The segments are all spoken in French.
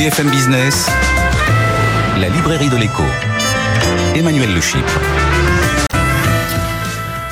BFM Business, la librairie de l'écho. Emmanuel Le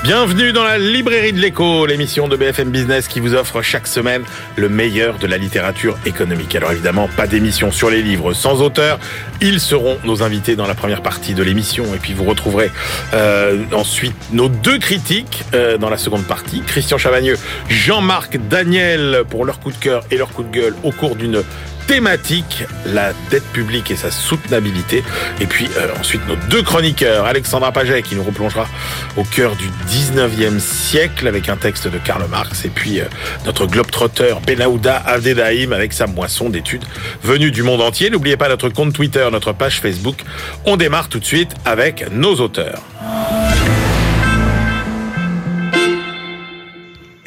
Bienvenue dans la librairie de l'écho, l'émission de BFM Business qui vous offre chaque semaine le meilleur de la littérature économique. Alors évidemment, pas d'émission sur les livres sans auteur. Ils seront nos invités dans la première partie de l'émission et puis vous retrouverez euh, ensuite nos deux critiques euh, dans la seconde partie. Christian Chavagneux, Jean-Marc Daniel pour leur coup de cœur et leur coup de gueule au cours d'une thématique, la dette publique et sa soutenabilité. Et puis euh, ensuite nos deux chroniqueurs, Alexandra Paget qui nous replongera au cœur du 19e siècle avec un texte de Karl Marx et puis euh, notre globetrotter Benahouda Avdedaïm avec sa moisson d'études venues du monde entier. N'oubliez pas notre compte Twitter, notre page Facebook. On démarre tout de suite avec nos auteurs.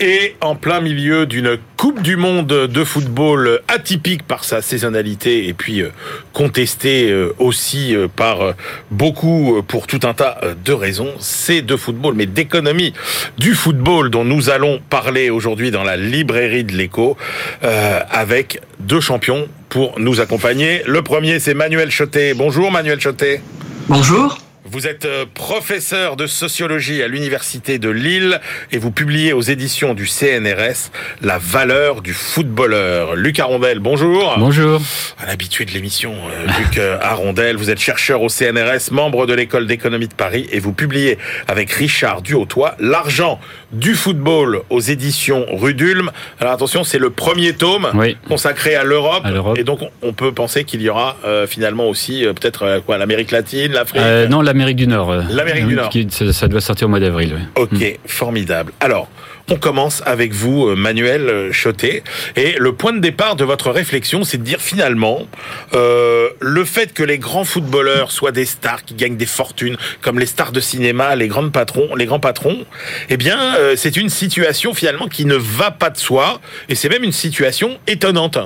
Et en plein milieu d'une Coupe du Monde de football atypique par sa saisonnalité et puis euh, contestée euh, aussi euh, par beaucoup pour tout un tas de raisons, c'est de football, mais d'économie du football dont nous allons parler aujourd'hui dans la librairie de l'écho avec deux champions pour nous accompagner. Le premier, c'est Manuel Chotet. Bonjour Manuel Chotet. Bonjour. Vous êtes euh, professeur de sociologie à l'université de Lille et vous publiez aux éditions du CNRS La valeur du footballeur. Luc Arondel, bonjour. Bonjour. À l'habitude de l'émission, euh, Luc euh, Arondel, vous êtes chercheur au CNRS, membre de l'école d'économie de Paris et vous publiez avec Richard Duhautois L'argent du football aux éditions Rudulm. Alors attention, c'est le premier tome consacré à l'Europe et donc on peut penser qu'il y aura finalement aussi peut-être quoi l'Amérique latine, l'Afrique? non, l'Amérique l'Amérique du Nord. Euh, L'Amérique du Nord. ça, doit sortir au mois d'avril. Ok, mm. formidable. Alors, on commence avec vous, euh, Manuel euh, Chotet. Et le point de départ de votre réflexion, c'est de dire finalement, le fait que les grands footballeurs soient des stars qui gagnent des fortunes, comme les stars de cinéma, les grands patrons, les grands patrons, eh bien, c'est une situation finalement qui ne va pas de soi, et c'est même une situation étonnante.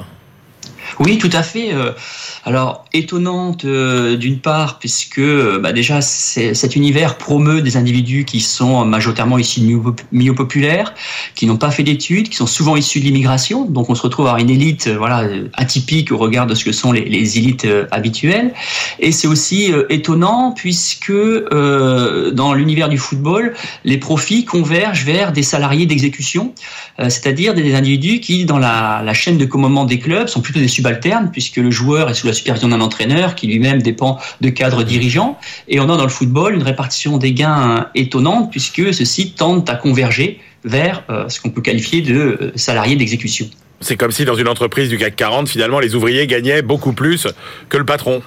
Oui, tout à fait. Euh, alors, étonnante euh, d'une part, puisque euh, bah, déjà cet univers promeut des individus qui sont majoritairement issus du milieu populaire, qui n'ont pas fait d'études, qui sont souvent issus de l'immigration. Donc, on se retrouve à une élite voilà, atypique au regard de ce que sont les, les élites habituelles. Et c'est aussi étonnant puisque dans l'univers du football, les profits convergent vers des salariés d'exécution, c'est-à-dire des individus qui, dans la, la chaîne de commandement des clubs, sont plutôt des subalterne, puisque le joueur est sous la supervision d'un entraîneur qui lui-même dépend de cadres dirigeants. Et on a dans le football une répartition des gains étonnante, puisque ceux-ci tendent à converger vers euh, ce qu'on peut qualifier de euh, salariés d'exécution. C'est comme si dans une entreprise du CAC 40, finalement, les ouvriers gagnaient beaucoup plus que le patron.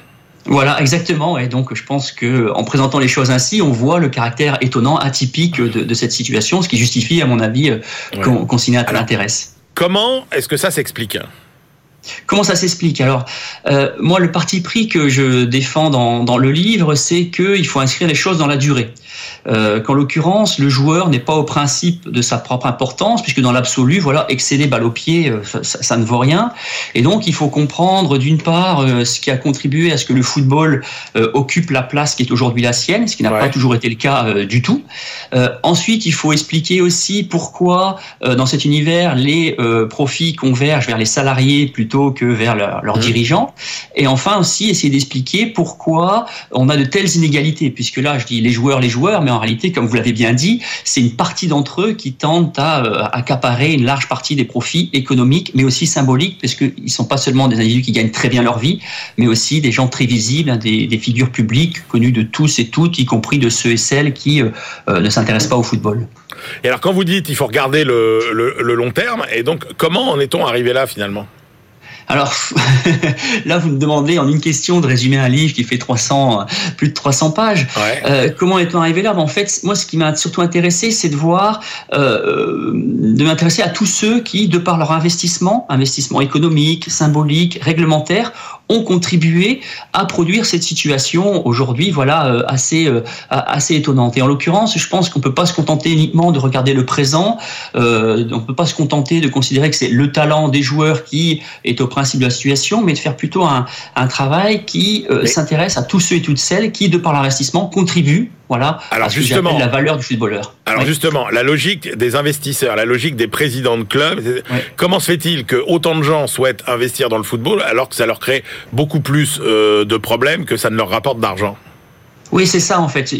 Voilà, exactement. Et donc, je pense que en présentant les choses ainsi, on voit le caractère étonnant, atypique de, cette situation, ce qui justifie, à mon avis, euh, qu'on s'y intéresse. Comment est-ce que ça s'explique? Comment ça s'explique? Alors, euh, moi, le parti pris que je défends dans, dans le livre, c'est qu'il faut inscrire les choses dans la durée. Euh, qu'en l'occurrence, le joueur n'est pas au principe de sa propre importance, puisque dans l'absolu, voilà, excéder balle au pied, euh, ça, ne vaut rien. Et donc, il faut comprendre d'une part euh, ce qui a contribué à ce que le football occupe la place qui est aujourd'hui la sienne, ce qui n'a pas toujours été le cas du tout. ensuite, il faut expliquer aussi pourquoi, dans cet univers, les profits convergent vers les salariés plutôt que vers leurs mmh. dirigeants. Et enfin aussi, essayer d'expliquer pourquoi on a de telles inégalités, puisque là, je dis les joueurs, les joueurs, mais en réalité, comme vous l'avez bien dit, c'est une partie d'entre eux qui tentent à euh, accaparer une large partie des profits économiques, mais aussi symboliques, parce qu'ils ne sont pas seulement des individus qui gagnent très bien leur vie, mais aussi des gens très visibles, hein, des, figures publiques connues de tous et toutes, y compris de ceux et celles qui euh, euh, ne s'intéressent pas au football. Et alors, quand vous dites il faut regarder le long terme, et donc comment en est-on arrivé là finalement? Alors là, vous me demandez en une question de résumer un livre qui fait 300, plus de 300 pages. Euh, comment est-on arrivé là? Ben, En fait, moi, ce qui m'a surtout intéressé, c'est de voir, euh, de m'intéresser à tous ceux qui, de par leur investissement, investissement économique, symbolique, réglementaire, ont contribué à produire cette situation aujourd'hui, voilà, euh, assez euh, assez étonnante. Et en l'occurrence, je pense qu'on peut pas se contenter uniquement de regarder le présent. Euh, on peut pas se contenter de considérer que c'est le talent des joueurs qui est au principe de la situation, mais de faire plutôt un, un travail qui euh, s'intéresse à tous ceux et toutes celles qui, de par l'investissement, contribuent Voilà. Alors justement, la valeur du footballeur. Alors justement, la logique des investisseurs, la logique des présidents de clubs, comment se fait-il que autant de gens souhaitent investir dans le football alors que ça leur crée beaucoup plus euh, de problèmes que ça ne leur rapporte d'argent? Oui, c'est ça en fait.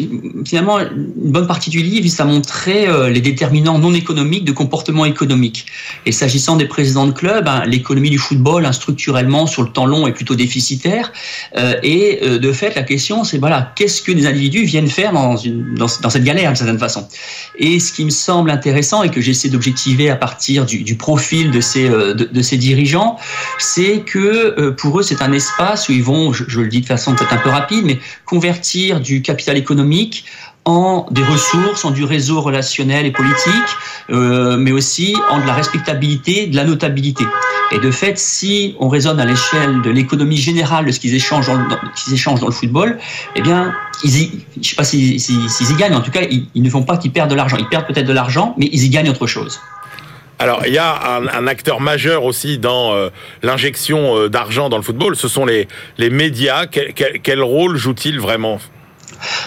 Finalement, une bonne partie du livre vise à montrer euh, les déterminants non économiques de comportement économique. Et s'agissant des présidents de club, hein, l'économie du football, hein, structurellement, sur le temps long, est plutôt déficitaire. Euh, et euh, de fait, la question, c'est voilà, qu'est-ce que des individus viennent faire dans, une, dans, cette galère, d'une certaine façon Et ce qui me semble intéressant et que j'essaie d'objectiver à partir du, profil de ces, de, ces dirigeants, c'est que pour eux, c'est un espace où ils vont, je le dis de façon peut-être un peu rapide, mais convertir du capital économique en des ressources, en du réseau relationnel et politique, euh, mais aussi en de la respectabilité, de la notabilité. Et de fait, si on raisonne à l'échelle de l'économie générale de ce qu'ils échangent dans, le- qu'ils échangent dans le football, eh bien, ils je sais pas s'ils si, s'ils y gagnent, en tout cas, ils, ne font pas qu'ils perdent de l'argent. Ils perdent peut-être de l'argent, mais ils y gagnent autre chose. Alors, il y a un, acteur majeur aussi dans euh, l'injection euh, d'argent dans le football, ce sont les, les médias. Quel- quel rôle jouent-ils vraiment?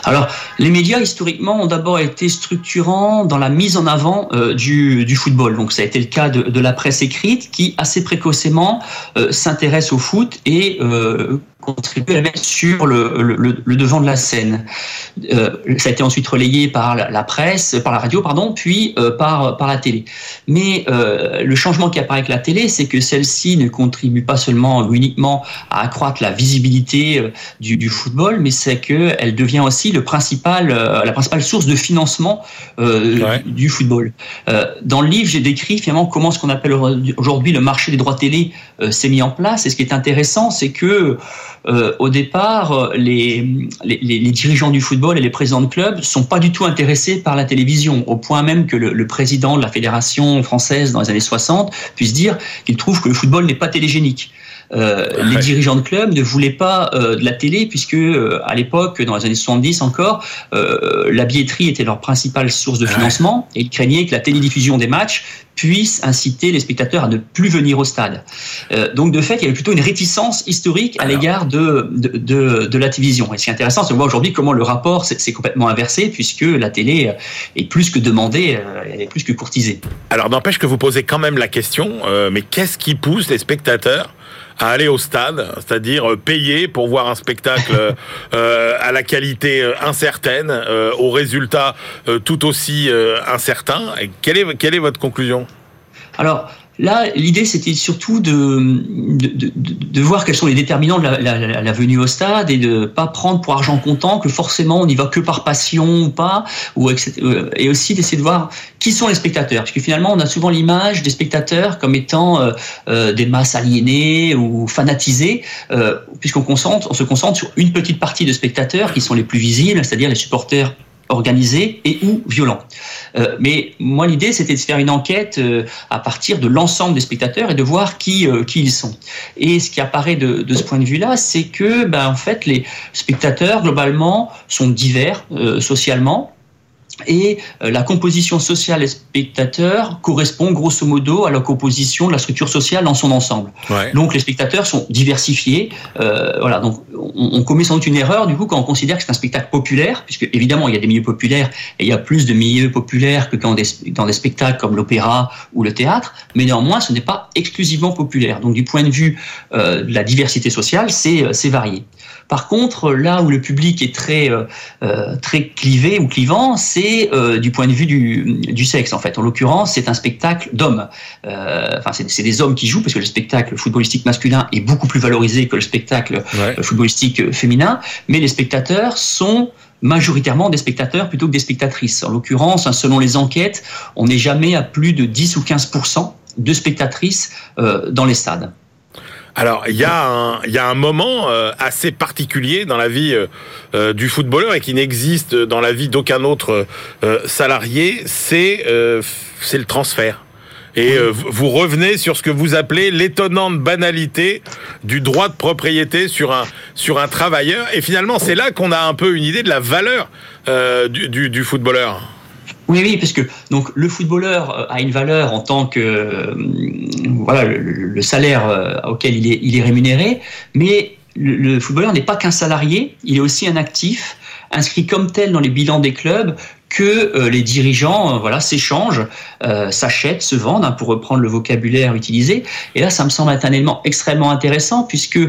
Alors, les médias, historiquement, ont d'abord été structurants dans la mise en avant euh, du, football. Donc, ça a été le cas de, de la presse écrite qui, assez précocement, euh, s'intéresse au foot et euh, contribue à mettre sur le, le, le- le devant de la scène. Euh, ça a été ensuite relayé par la, presse, par la radio, pardon, puis euh, par, par la télé. Mais euh, le changement qui apparaît avec la télé, c'est que celle-ci ne contribue pas seulement ou uniquement à accroître la visibilité du, du football, mais c'est que elle devient aussi le principal, la principale source de financement Ouais. du, du football. Dans le livre, j'ai décrit finalement comment ce qu'on appelle aujourd'hui le marché des droits télé s'est mis en place. Et ce qui est intéressant, c'est que euh, au départ, euh, les, dirigeants du football et les présidents de clubs sont pas du tout intéressés par la télévision, au point même que le, le président de la fédération française dans les années 60 puisse dire qu'il trouve que le football n'est pas télégénique. Euh, Ouais. Les dirigeants de clubs ne voulaient pas euh, de la télé puisque euh, à l'époque, dans les années 70 encore, la billetterie était leur principale source de Ouais. financement et ils craignaient que la télédiffusion des matchs puisse inciter les spectateurs à ne plus venir au stade. Euh, donc de fait, il y avait plutôt une réticence historique à l'égard de, de, de, de la télévision. Et ce qui est intéressant, c'est de voir aujourd'hui comment le rapport s'est complètement inversé puisque la télé est plus que demandée, elle est plus que courtisée. Alors, n'empêche que vous posez quand même la question, euh, mais qu'est-ce qui pousse les spectateurs à aller au stade, c'est-à-dire euh, payer pour voir un spectacle euh, euh, à la qualité incertaine, euh, au résultat tout aussi incertain. Quelle est, quelle est votre conclusion? Alors là, l'idée c'était surtout de, de, voir quels sont les déterminants de la, venue au stade et de pas prendre pour argent comptant que forcément on y va que par passion ou pas, ou euh, et aussi d'essayer de voir qui sont les spectateurs, parce que finalement on a souvent l'image des spectateurs comme étant euh, euh, des masses aliénées ou fanatisées, puisqu'on on se concentre sur une petite partie de spectateurs qui sont les plus visibles, c'est-à-dire les supporters organisés et ou violents. Euh, mais moi, l'idée, c'était de faire une enquête euh, à partir de l'ensemble des spectateurs et de voir qui, euh, qui ils sont. Et ce qui apparaît de, de ce point de vue-là, c'est que, ben, en fait, les spectateurs, globalement, sont divers euh, socialement. Et euh, la composition sociale des spectateurs correspond grosso modo à la composition de la structure sociale dans son ensemble. ouais. Donc les spectateurs sont diversifiés. Euh, voilà, donc on, on commet sans doute une erreur du coup quand on considère que c'est un spectacle populaire, puisque évidemment il y a des milieux populaires et il y a plus de milieux populaires que dans des, dans des spectacles comme l'opéra ou le théâtre, mais néanmoins ce n'est pas exclusivement populaire. Donc du point de vue euh, de la diversité sociale, c'est c'est varié. Par contre, là où le public est très euh, euh, très clivé ou clivant, c'est euh, du point de vue du, du sexe en fait. En l'occurrence, c'est un spectacle d'hommes. Euh, Enfin, c'est des hommes qui jouent parce que le spectacle footballistique masculin est beaucoup plus valorisé que le spectacle ouais. euh, footballistique féminin, mais les spectateurs sont majoritairement des spectateurs plutôt que des spectatrices. En l'occurrence, hein, selon les enquêtes, on n'est jamais à plus de 10 ou 15 de spectatrices euh, dans les stades. Alors, il y, a un- il y a un moment euh, assez particulier dans la vie euh, euh, du footballeur et qui n'existe dans la vie d'aucun autre euh, salarié, c'est euh, c'est le transfert. Et euh, vous- vous revenez sur ce que vous appelez l'étonnante banalité du droit de propriété sur un sur un travailleur. Et finalement, c'est là qu'on a un peu une idée de la valeur euh, du, du, du footballeur. Oui, oui, parce que le footballeur euh, a une valeur en tant que euh, voilà le, salaire euh, auquel il est, rémunéré, mais le, le footballeur n'est pas qu'un salarié, il est aussi un actif inscrit comme tel dans les bilans des clubs que les dirigeants voilà s'échangent, s'achètent, se vendent, hein, pour reprendre le vocabulaire utilisé. Et là, ça me semble être un élément extrêmement intéressant puisque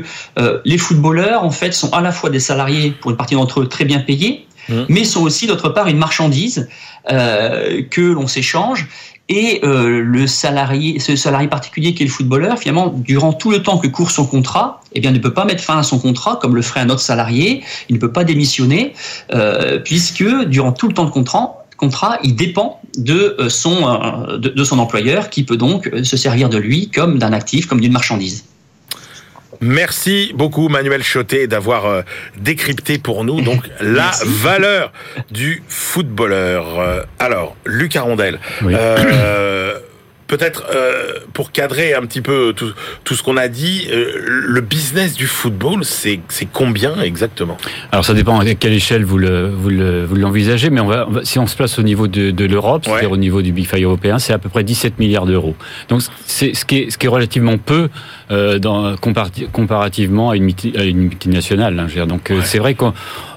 les footballeurs, en fait, sont à la fois des salariés, pour une partie d'entre eux, très bien payés, mmh. mais sont aussi d'autre part une marchandise que l'on s'échange et euh, le salarié, ce salarié particulier qui est le footballeur, finalement, durant tout le temps que court son contrat, eh bien, ne peut pas mettre fin à son contrat comme le ferait un autre salarié. Il ne peut pas démissionner euh, puisque durant tout le temps de contrat, contrat, il dépend euh, son, de son employeur qui peut donc se servir de lui comme d'un actif, comme d'une marchandise. Merci beaucoup Manuel Chotet d'avoir euh, décrypté pour nous donc la valeur du footballeur. Euh, alors, Luc Arondel, euh, peut-être euh, pour cadrer un petit peu tout, tout ce qu'on a dit, euh, le business du football, c'est combien exactement? Alors ça dépend à quelle échelle vous le vous l'envisagez, mais on va, si on se place au niveau de, de l'Europe, c'est-à-dire au niveau du Big Five européen, c'est à peu près 17 milliards d'euros. Donc c'est ce qui est ce qui est relativement peu euh, dans, comparativement à une, à une multinationale. Hein, donc euh, c'est vrai qu'on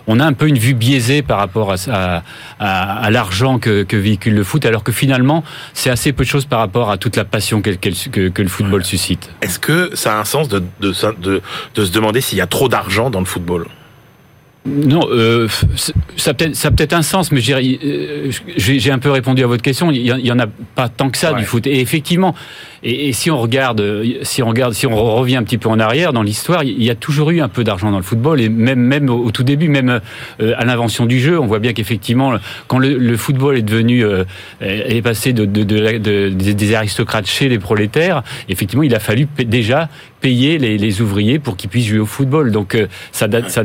on a un peu une vue biaisée par rapport à, à, l'argent que, que, véhicule le foot, alors que finalement, c'est assez peu de choses par rapport à toute la passion que, que le football suscite. Est-ce que ça a un sens de, de, de, de se demander s'il y a trop d'argent dans le football? Non, euh, ça peut-être ça peut-être un sens, mais j'ai un peu répondu à votre question. Il y, en a pas tant que ça du foot. Et effectivement, et, si on regarde, si on regarde, si on revient un petit peu en arrière dans l'histoire, il y a toujours eu un peu d'argent dans le football et même même au, tout début, même euh, à l'invention du jeu, on voit bien qu'effectivement, quand le, football est devenu euh, est passé de, de, de, des aristocrates chez les prolétaires, effectivement, il a fallu déjà payer les, ouvriers pour qu'ils puissent jouer au football. Donc ça date,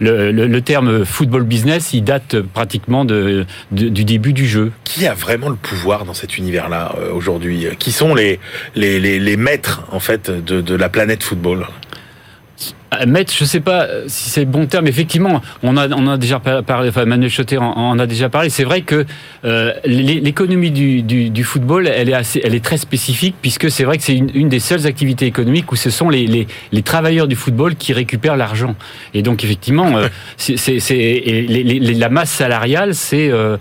le, terme football business, il date pratiquement de, du début du jeu. Qui a vraiment le pouvoir dans cet univers-là euh, aujourd'hui? Sont les, les, les, les, maîtres en fait de, de la planète football euh, Maître, je sais pas euh, si c'est le bon terme. Effectivement, on a, on a déjà parlé, enfin Manuel Chotet en, a déjà parlé. C'est vrai que euh, l'économie du, du, du, football, elle est assez, elle est très spécifique puisque c'est vrai que c'est une, une, des seules activités économiques où ce sont les, les, les travailleurs du football qui récupèrent l'argent. Et donc effectivement, euh, c'est la masse salariale, c'est euh,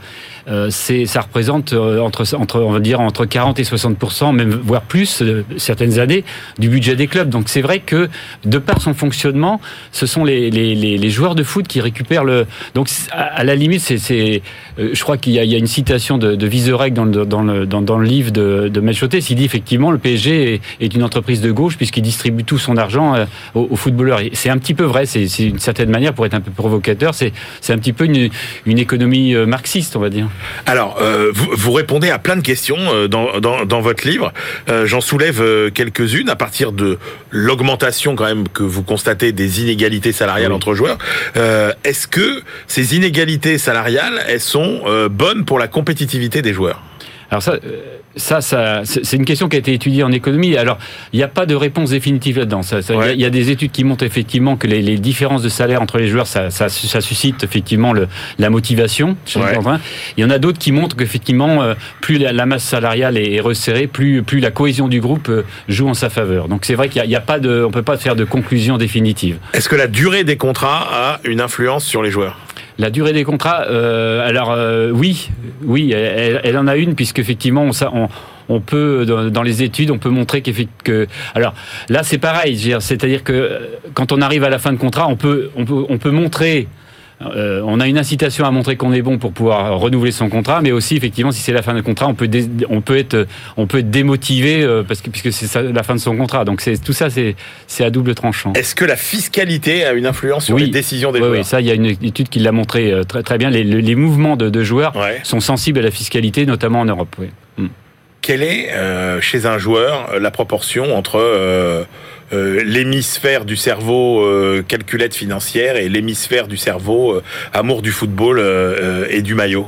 c'est ça représente euh, entre entre on va dire entre 40 et 60% même voire plus euh, certaines années du budget des clubs. Donc c'est vrai que de par son fonctionnement, ce sont les, les, les, joueurs de foot qui récupèrent le. Donc à, la limite, c'est je crois qu'il y, y, a une citation de, de dans le dans le dans, dans le livre de, de Melchoté, il dit effectivement le PSG est, est une entreprise de gauche puisqu'il distribue tout son argent aux, aux footballeurs. C'est un petit peu vrai. C'est une certaine manière pour être un peu provocateur. C'est c'est un petit peu une, une économie marxiste, on va dire. Alors, euh, vous, vous, répondez à plein de questions euh, dans, dans, dans votre livre. Euh, J'en soulève euh, quelques-unes à partir de l'augmentation quand même que vous constatez des inégalités salariales entre joueurs. Euh, Est-ce que ces inégalités salariales, elles sont bonnes pour la compétitivité des joueurs? Alors ça, ça, ça c'est une question qui a été étudiée en économie. Alors, il n'y a pas de réponse définitive là-dedans. Il y, a des études qui montrent effectivement que les, les différences de salaire entre les joueurs, ça, ça, ça suscite effectivement le, la motivation. Il y en a d'autres qui montrent qu'effectivement, euh, plus la, masse salariale est resserrée, plus, plus la cohésion du groupe euh, joue en sa faveur. Donc c'est vrai qu'il n'y a, a, pas de, on peut pas faire de conclusion définitive. Est-ce que la durée des contrats a une influence sur les joueurs? La durée des contrats, euh, alors euh, oui, oui, elle, en a une puisque effectivement on, peut dans, les études, on peut montrer que alors là c'est pareil, c'est-à-dire que quand on arrive à la fin de contrat, on peut on peut on peut montrer euh, on a une incitation à montrer qu'on est bon pour pouvoir renouveler son contrat, mais aussi effectivement si c'est la fin de contrat, on peut on peut être on peut être démotivé euh, parce que puisque c'est la fin de son contrat. Donc c'est tout ça c'est c'est à double tranchant. Est-ce que la fiscalité a une influence sur les décisions des oui, joueurs? Oui, ça il y a une étude qui l'a montré euh, très très bien. Les, les mouvements de, de joueurs sont sensibles à la fiscalité, notamment en Europe. Oui. Hmm. Quelle est chez un joueur la proportion entre euh, l'hémisphère du cerveau euh, calculette financière et l'hémisphère du cerveau euh, amour du football et du maillot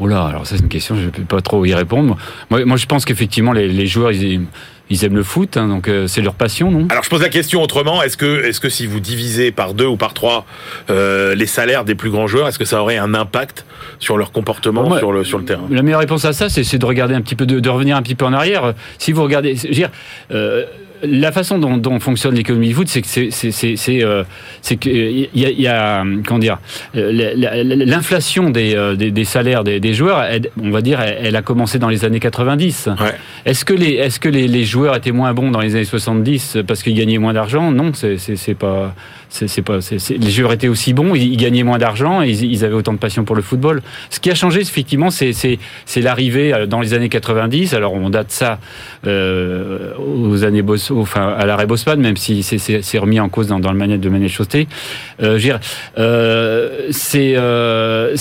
Oh là, alors ça c'est une question, je ne peux pas trop y répondre. Moi, moi je pense qu'effectivement les, les, joueurs ils, ils, aiment le foot, hein, donc c'est leur passion, non? Alors je pose la question autrement. Est-ce que, est-ce que si vous divisez par deux ou par trois euh, les salaires des plus grands joueurs, est-ce que ça aurait un impact sur leur comportement sur le sur le terrain? La meilleure réponse à ça, c'est de regarder un petit peu, de, de, revenir un petit peu en arrière. Si vous regardez, je veux dire. Euh, la façon dont, dont fonctionne l'économie du foot, c'est que c'est c'est c'est euh, il y a, y a comment dire l'inflation des, euh, des, des salaires des, des joueurs, elle, on va dire, elle, elle, a commencé dans les années 90. Ouais. Est-ce que les est-ce que les, les, joueurs étaient moins bons dans les années 70 parce qu'ils gagnaient moins d'argent? Non, c'est c'est pas c'est pas c'est les joueurs étaient aussi bons, ils, ils gagnaient moins d'argent, ils, ils, avaient autant de passion pour le football. Ce qui a changé effectivement, c'est c'est c'est l'arrivée euh, dans les années 90. Alors on date ça euh, aux années Bos, enfin à l'arrêt Bosman, même si c'est remis en cause dans, dans le manette de Manet Chausté. Euh, euh, c'est euh,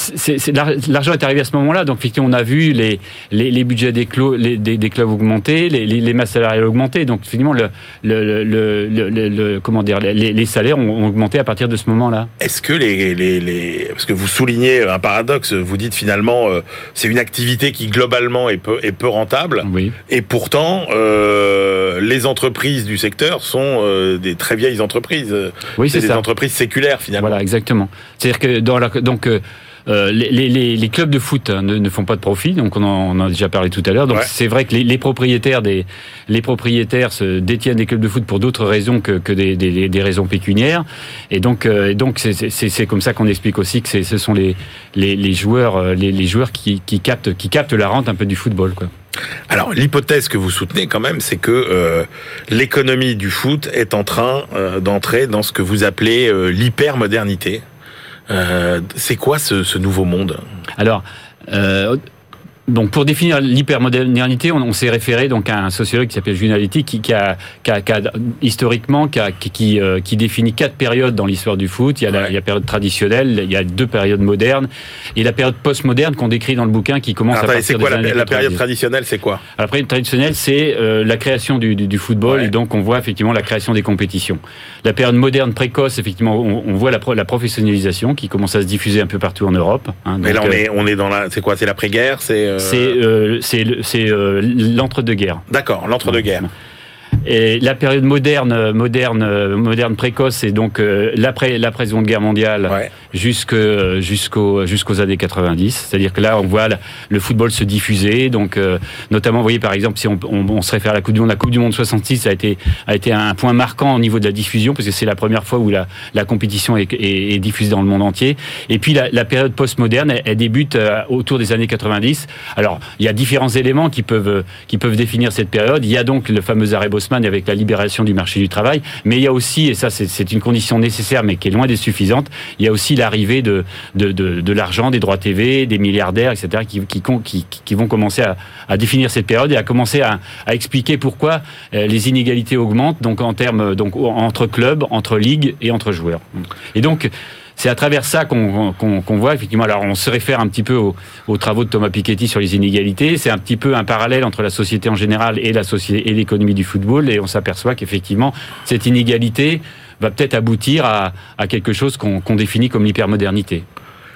l'argent est arrivé à ce moment-là, donc effectivement on a vu les les, les budgets des, clos, les, des, clubs augmenter, les, les, masses salariales augmenter, donc finalement le, le, le, le, comment dire les salaires ont, ont, augmenté à partir de ce moment-là. Est-ce que les, les, les parce que vous soulignez un paradoxe, vous dites finalement euh, c'est une activité qui globalement est peu est peu rentable, oui. et pourtant euh, les entreprises du secteur sont euh, des très vieilles entreprises. Oui, c'est des ça. entreprises séculaires finalement. Voilà, exactement. C'est-à-dire que dans la, donc euh, les, les, les, clubs de foot ne, ne, font pas de profit, donc on en, on en a déjà parlé tout à l'heure. Donc ouais. c'est vrai que les, les, propriétaires des les propriétaires se détiennent des clubs de foot pour d'autres raisons que, que des, des, des, raisons pécuniaires. Et donc euh, donc c'est comme ça qu'on explique aussi que ce sont les, les, joueurs euh, les, les joueurs qui, qui captent qui captent la rente un peu du football quoi. Alors l'hypothèse que vous soutenez quand même, c'est que euh, l'économie du foot est en train euh, d'entrer dans ce que vous appelez euh, l'hypermodernité. Euh, c'est quoi ce, ce, nouveau monde Alors, euh, donc pour définir l'hypermodernité, on, on s'est référé donc à un sociologue qui s'appelle Julien Aliti, qui, qui, a, qui, a, qui a, historiquement qui, a, qui, euh, qui, définit quatre périodes dans l'histoire du foot. Il y, a la, ouais. il y a la période traditionnelle, il y a deux périodes modernes et la période postmoderne qu'on décrit dans le bouquin qui commence à partir quoi, des la, années la période traditionnelle, c'est quoi La période traditionnelle, c'est euh, la création du, du, du football ouais. et donc on voit effectivement la création des compétitions. La période moderne précoce, effectivement, on, on voit la, la, professionnalisation qui commence à se diffuser un peu partout en Europe. Hein, Mais là, on, euh, est, on est dans la, c'est quoi C'est l'après-guerre C'est c'est c'est euh, l'entre-deux-guerres. D'accord, l'entre-deux-guerres. Et la période moderne, moderne, moderne précoce, c'est donc euh, l'après l'après Seconde Guerre mondiale ouais. jusque jusqu'aux jusqu'aux années 90. C'est-à-dire que là, on voit la, le football se diffuser. Donc, euh, notamment, vous voyez par exemple, si on, on, on, se réfère à la Coupe du Monde, la Coupe du Monde 66 a été a été un point marquant au niveau de la diffusion parce que c'est la première fois où la, la compétition est, est, est, diffusée dans le monde entier. Et puis la, la période postmoderne, elle, elle débute euh, autour des années 90. Alors, il y a différents éléments qui peuvent qui peuvent définir cette période. Il y a donc le fameux arrêt Bosman avec la libération du marché du travail, mais il y a aussi, et ça c'est une condition nécessaire mais qui est loin d'être suffisante, il y a aussi l'arrivée de, de, de, l'argent, des droits TV, des milliardaires, etc., qui, qui, qui, qui vont commencer à, à, définir cette période et à commencer à, à expliquer pourquoi euh, les inégalités augmentent, donc en termes donc entre clubs, entre ligues et entre joueurs. Et donc c'est à travers ça qu'on qu qu voit effectivement. Alors on se réfère un petit peu aux, aux travaux de Thomas Piketty sur les inégalités. C'est un petit peu un parallèle entre la société en général et la société et l'économie du football. Et on s'aperçoit qu'effectivement cette inégalité va peut-être aboutir à, à, quelque chose qu'on qu définit comme l'hypermodernité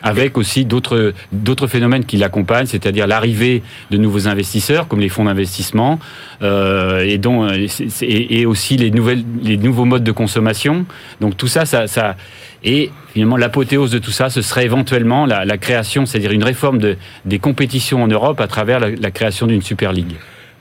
avec aussi d'autres d'autres phénomènes qui l'accompagnent, c'est-à-dire l'arrivée de nouveaux investisseurs comme les fonds d'investissement euh, et dont et, et, aussi les nouvelles les nouveaux modes de consommation. Donc tout ça, ça, ça et finalement l'apothéose de tout ça, ce serait éventuellement la, la création, c'est-à-dire une réforme de, des compétitions en Europe à travers la, la création d'une super ligue.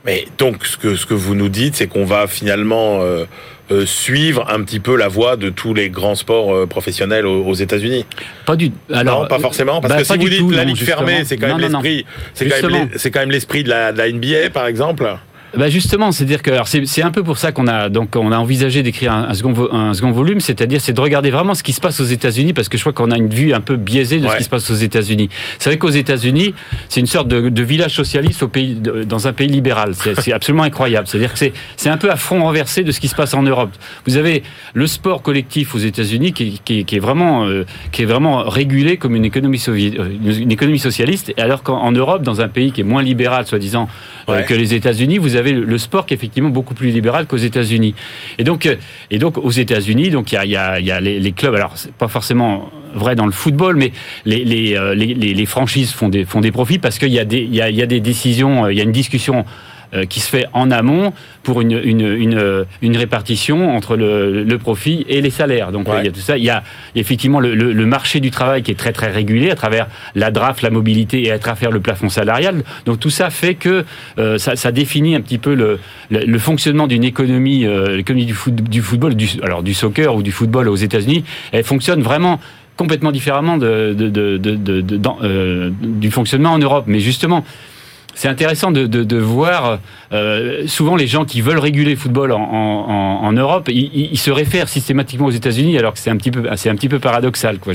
Mais donc ce que ce que vous nous dites, c'est qu'on va finalement euh, euh, suivre un petit peu la voie de tous les grands sports euh, professionnels aux, aux États-Unis. Pas du alors non, pas forcément parce bah, que si vous dites tout, la non, ligue fermée, c'est quand, même l'esprit, c'est quand même l'esprit de la, de la NBA par exemple. Bah justement, c'est-à-dire que c'est un peu pour ça qu'on a donc on a envisagé d'écrire un, un, second un second volume, c'est-à-dire c'est de regarder vraiment ce qui se passe aux États-Unis parce que je crois qu'on a une vue un peu biaisée de ouais. ce qui se passe aux États-Unis. C'est vrai qu'aux États-Unis, c'est une sorte de, de, village socialiste au pays dans un pays libéral. C'est absolument incroyable. C'est-à-dire que c'est un peu à fond renversé de ce qui se passe en Europe. Vous avez le sport collectif aux États-Unis qui, qui, qui, est vraiment euh, qui est vraiment régulé comme une économie une économie socialiste, alors qu'en Europe, dans un pays qui est moins libéral, soi-disant ouais. euh, que les États-Unis, vous avez le, sport qui est effectivement beaucoup plus libéral qu'aux États-Unis. Et donc, et donc aux États-Unis, donc il y a, y a, les, clubs. Alors c'est pas forcément vrai dans le football, mais les, les, les, les franchises font des, font des profits parce qu'il y y a, y a des décisions, il y a une discussion qui se fait en amont pour une, une, une, une répartition entre le, le, profit et les salaires. Donc il y a tout ça. Il y a effectivement le, le, marché du travail qui est très très régulé à travers la draft, la mobilité et à travers le plafond salarial. Donc tout ça fait que ça, ça, définit un petit peu le, le, fonctionnement d'une économie, l'économie du, foot, du football, du, alors du soccer ou du football aux États-Unis. Elle fonctionne vraiment complètement différemment de, de, de, euh, du fonctionnement en Europe. Mais justement, c'est intéressant de, de, de voir euh, souvent les gens qui veulent réguler le football en, en, en Europe, ils, ils, se réfèrent systématiquement aux États-Unis, alors que c'est un petit peu, c'est un petit peu paradoxal, quoi.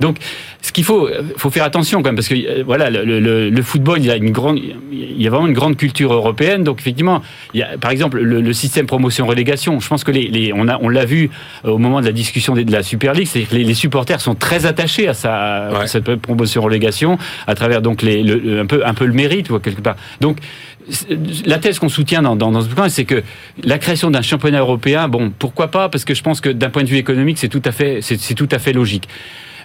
Donc, ce qu'il faut, faut faire attention quand même, parce que euh, voilà, le, le, le, football, il y a une grande, il y a vraiment une grande culture européenne. Donc, effectivement, il y a, par exemple, le, le système promotion-relégation. Je pense que les, les on a, on l'a vu euh, au moment de la discussion de la Super League, c'est que les, les, supporters sont très attachés à, sa, à cette promotion-relégation à travers donc les, le, un peu, un peu le mérite, ou quelque part. Donc, la thèse qu'on soutient dans, dans, dans ce point, c'est que la création d'un championnat européen, bon, pourquoi pas Parce que je pense que d'un point de vue économique, c'est tout à fait, c'est tout à fait logique.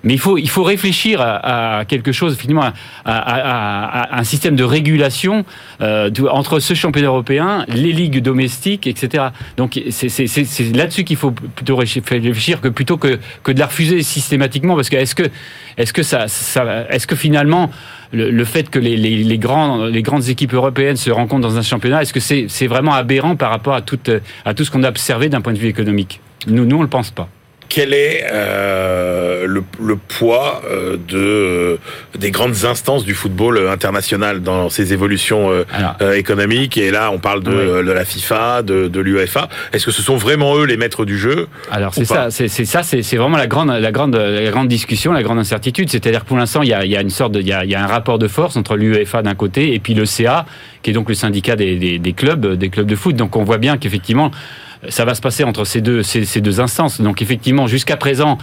Mais il faut, il faut réfléchir à, quelque chose, finalement, à, un système de régulation euh, entre ce championnat européen, les ligues domestiques, etc. Donc c'est là-dessus qu'il faut plutôt réfléchir que plutôt que, que de la refuser systématiquement, parce que est-ce que, est-ce que ça, est-ce que finalement le, fait que les, les, grandes équipes européennes se rencontrent dans un championnat, est-ce que c'est vraiment aberrant par rapport à tout, à tout ce qu'on a observé d'un point de vue économique? Nous, nous, on ne le pense pas quel est euh, le, le, poids euh, de euh, des grandes instances du football international dans ces évolutions euh, euh, économiques Et là, on parle de, de la FIFA, de, de l'UEFA. Est-ce que ce sont vraiment eux les maîtres du jeu Alors c'est ça, c'est ça, c'est vraiment la grande, la grande, la grande discussion, la grande incertitude. C'est-à-dire que pour l'instant, il y a, y a une sorte il y a, y a un rapport de force entre l'UEFA d'un côté et puis le CA, qui est donc le syndicat des, des, des clubs, des clubs de foot. Donc on voit bien qu'effectivement ça va se passer entre ces deux, ces, deux instances. Donc effectivement, jusqu'à présent,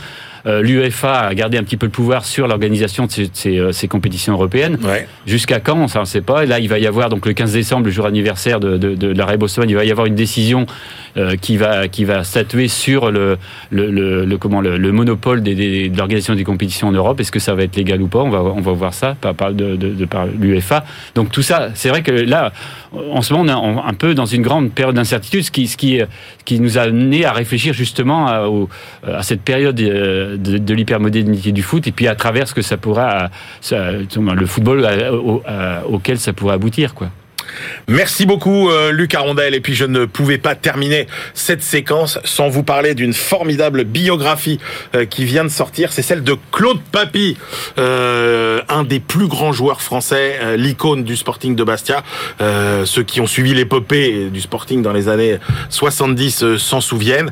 l'UEFA a gardé un petit peu le pouvoir sur l'organisation de ces, ces, euh, ces, compétitions européennes. Ouais. Jusqu'à quand on ne sait pas. Et là, il va y avoir donc le 15 décembre, le jour anniversaire de, de, de l'arrêt Bosman, il va y avoir une décision euh, qui va qui va statuer sur le le, le, le comment le, le, monopole des, des, de l'organisation des compétitions en Europe. Est-ce que ça va être légal ou pas? On va on va voir ça par, par de, de, de par l'UEFA. Donc tout ça, c'est vrai que là, en ce moment, on est un peu dans une grande période d'incertitude, ce qui ce qui qui nous a amené à réfléchir justement à, à cette période euh, de, de l'hypermodernité du foot et puis à travers ce que ça pourra, le football auquel ça pourrait aboutir, quoi. Merci beaucoup euh, Luc Arondel et puis je ne pouvais pas terminer cette séquence sans vous parler d'une formidable biographie euh, qui vient de sortir, c'est celle de Claude Papy, euh, un des plus grands joueurs français, l'icône du Sporting de Bastia. Ceux qui ont suivi l'épopée du Sporting dans les années 70 euh, s'en souviennent.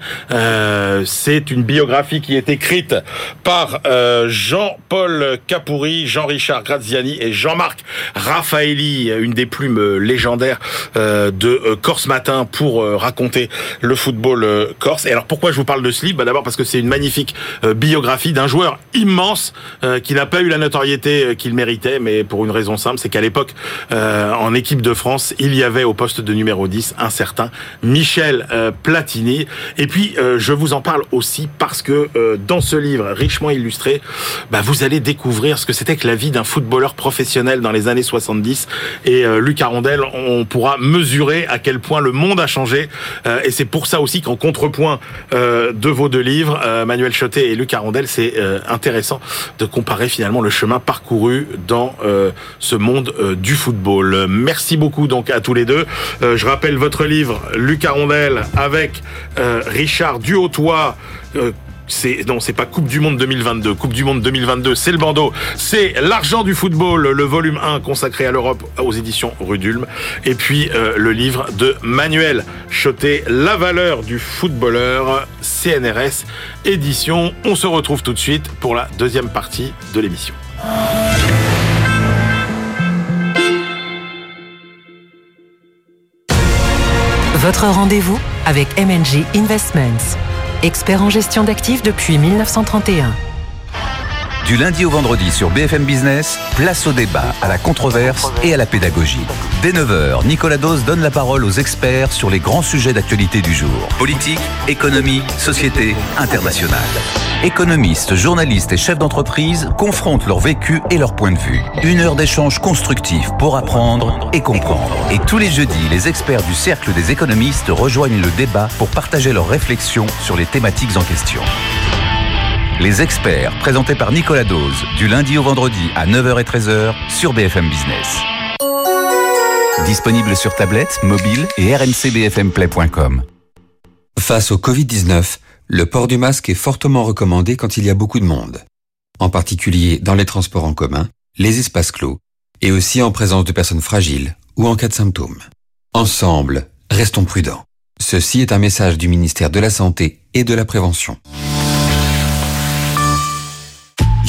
c'est une biographie qui est écrite par Jean-Paul Capoury, Jean-Richard Graziani et Jean-Marc Raffaelli, une des plumes légendaire euh, de euh, Corse Matin pour euh, raconter le football corse. Et alors pourquoi je vous parle de ce livre? Bah, D'abord parce que c'est une magnifique biographie d'un joueur immense qui n'a pas eu la notoriété qu'il méritait, mais pour une raison simple, c'est qu'à l'époque, en équipe de France, il y avait au poste de numéro 10 un certain Michel Platini. Et puis, je vous en parle aussi parce que dans ce livre richement illustré, bah, vous allez découvrir ce que c'était que la vie d'un footballeur professionnel dans les années 70. Et Luc Arondel on pourra mesurer à quel point le monde a changé. Euh, et c'est pour ça aussi qu'en contrepoint euh, de vos deux livres, euh, Manuel Chotet et Luc Arondel, c'est intéressant de comparer finalement le chemin parcouru dans ce monde du football. Merci beaucoup donc à tous les deux. je rappelle votre livre, Luc Arondel, avec Richard Duhautois c'est non, c'est pas Coupe du Monde 2022. Coupe du Monde 2022, c'est le bandeau. C'est l'argent du football, le volume 1 consacré à l'Europe aux éditions Rudulm. Et puis euh, le livre de Manuel Chotet, La valeur du footballeur, CNRS édition. On se retrouve tout de suite pour la deuxième partie de l'émission. Votre rendez-vous avec MNG Investments expert en gestion d'actifs depuis 1931. Du lundi au vendredi sur BFM Business, place au débat, à la controverse et à la pédagogie. Dès 9h, Nicolas Dose donne la parole aux experts sur les grands sujets d'actualité du jour. Politique, économie, société, internationale. Économistes, journalistes et chefs d'entreprise confrontent leur vécu et leur point de vue. Une heure d'échange constructif pour apprendre et comprendre. Et tous les jeudis, les experts du Cercle des économistes rejoignent le débat pour partager leurs réflexions sur les thématiques en question. Les experts, présentés par Nicolas Dose, du lundi au vendredi à 9h et 13h sur BFM Business. Disponible sur tablette, mobile et rmcbfmplay.com. Face au Covid-19, le port du masque est fortement recommandé quand il y a beaucoup de monde, en particulier dans les transports en commun, les espaces clos, et aussi en présence de personnes fragiles ou en cas de symptômes. Ensemble, restons prudents. Ceci est un message du ministère de la Santé et de la Prévention.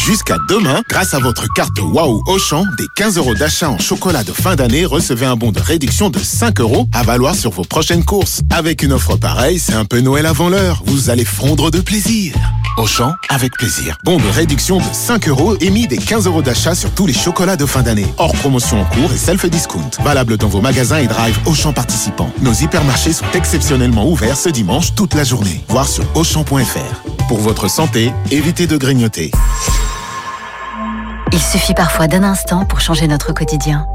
Jusqu'à demain, grâce à votre carte Waouh Auchan, des 15 euros d'achat en chocolat de fin d'année, recevez un bon de réduction de 5 euros à valoir sur vos prochaines courses. Avec une offre pareille, c'est un peu Noël avant l'heure. Vous allez fondre de plaisir. Auchan, avec plaisir. Bon de réduction de 5 euros émis des 15 euros d'achat sur tous les chocolats de fin d'année. Hors promotion en cours et self-discount. Valable dans vos magasins et drive Auchan participants. Nos hypermarchés sont exceptionnellement ouverts ce dimanche toute la journée. Voir sur Auchan.fr. Pour votre santé, évitez de grignoter. Il suffit parfois d'un instant pour changer notre quotidien.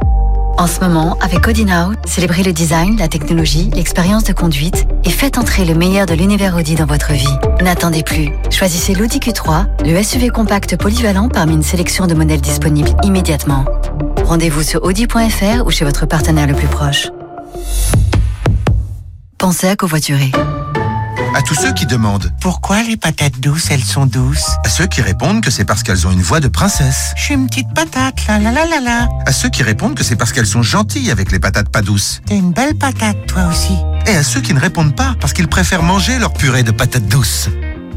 En ce moment, avec Audi célébrez le design, la technologie, l'expérience de conduite et faites entrer le meilleur de l'univers Audi dans votre vie. N'attendez plus. Choisissez l'Audi Q3, le SUV compact polyvalent parmi une sélection de modèles disponibles immédiatement. Rendez-vous sur audi.fr ou chez votre partenaire le plus proche. Pensez à covoiturer. À tous ceux qui demandent Pourquoi les patates douces, elles sont douces? À ceux qui répondent que c'est parce qu'elles ont une voix de princesse. Je suis une petite patate, la la la la la. À ceux qui répondent que c'est parce qu'elles sont gentilles avec les patates pas douces. T'es une belle patate, toi aussi. Et à ceux qui ne répondent pas parce qu'ils préfèrent manger leur purée de patates douces.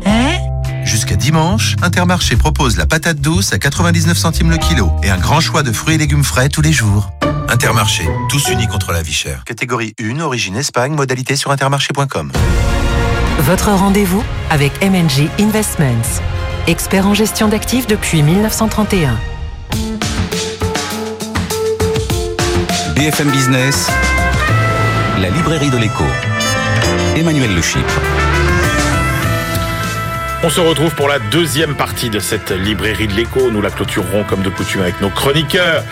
Hein? Jusqu'à dimanche, Intermarché propose la patate douce à 99 centimes le kilo et un grand choix de fruits et légumes frais tous les jours. Intermarché, tous unis contre la vie chère. Catégorie 1, origine Espagne, modalité sur intermarché.com. Votre rendez-vous avec MNG Investments, expert en gestion d'actifs depuis 1931. BFM Business, la librairie de l'écho. Emmanuel Le Chypre. On se retrouve pour la deuxième partie de cette librairie de l'écho. Nous la clôturerons comme de coutume avec nos chroniqueurs.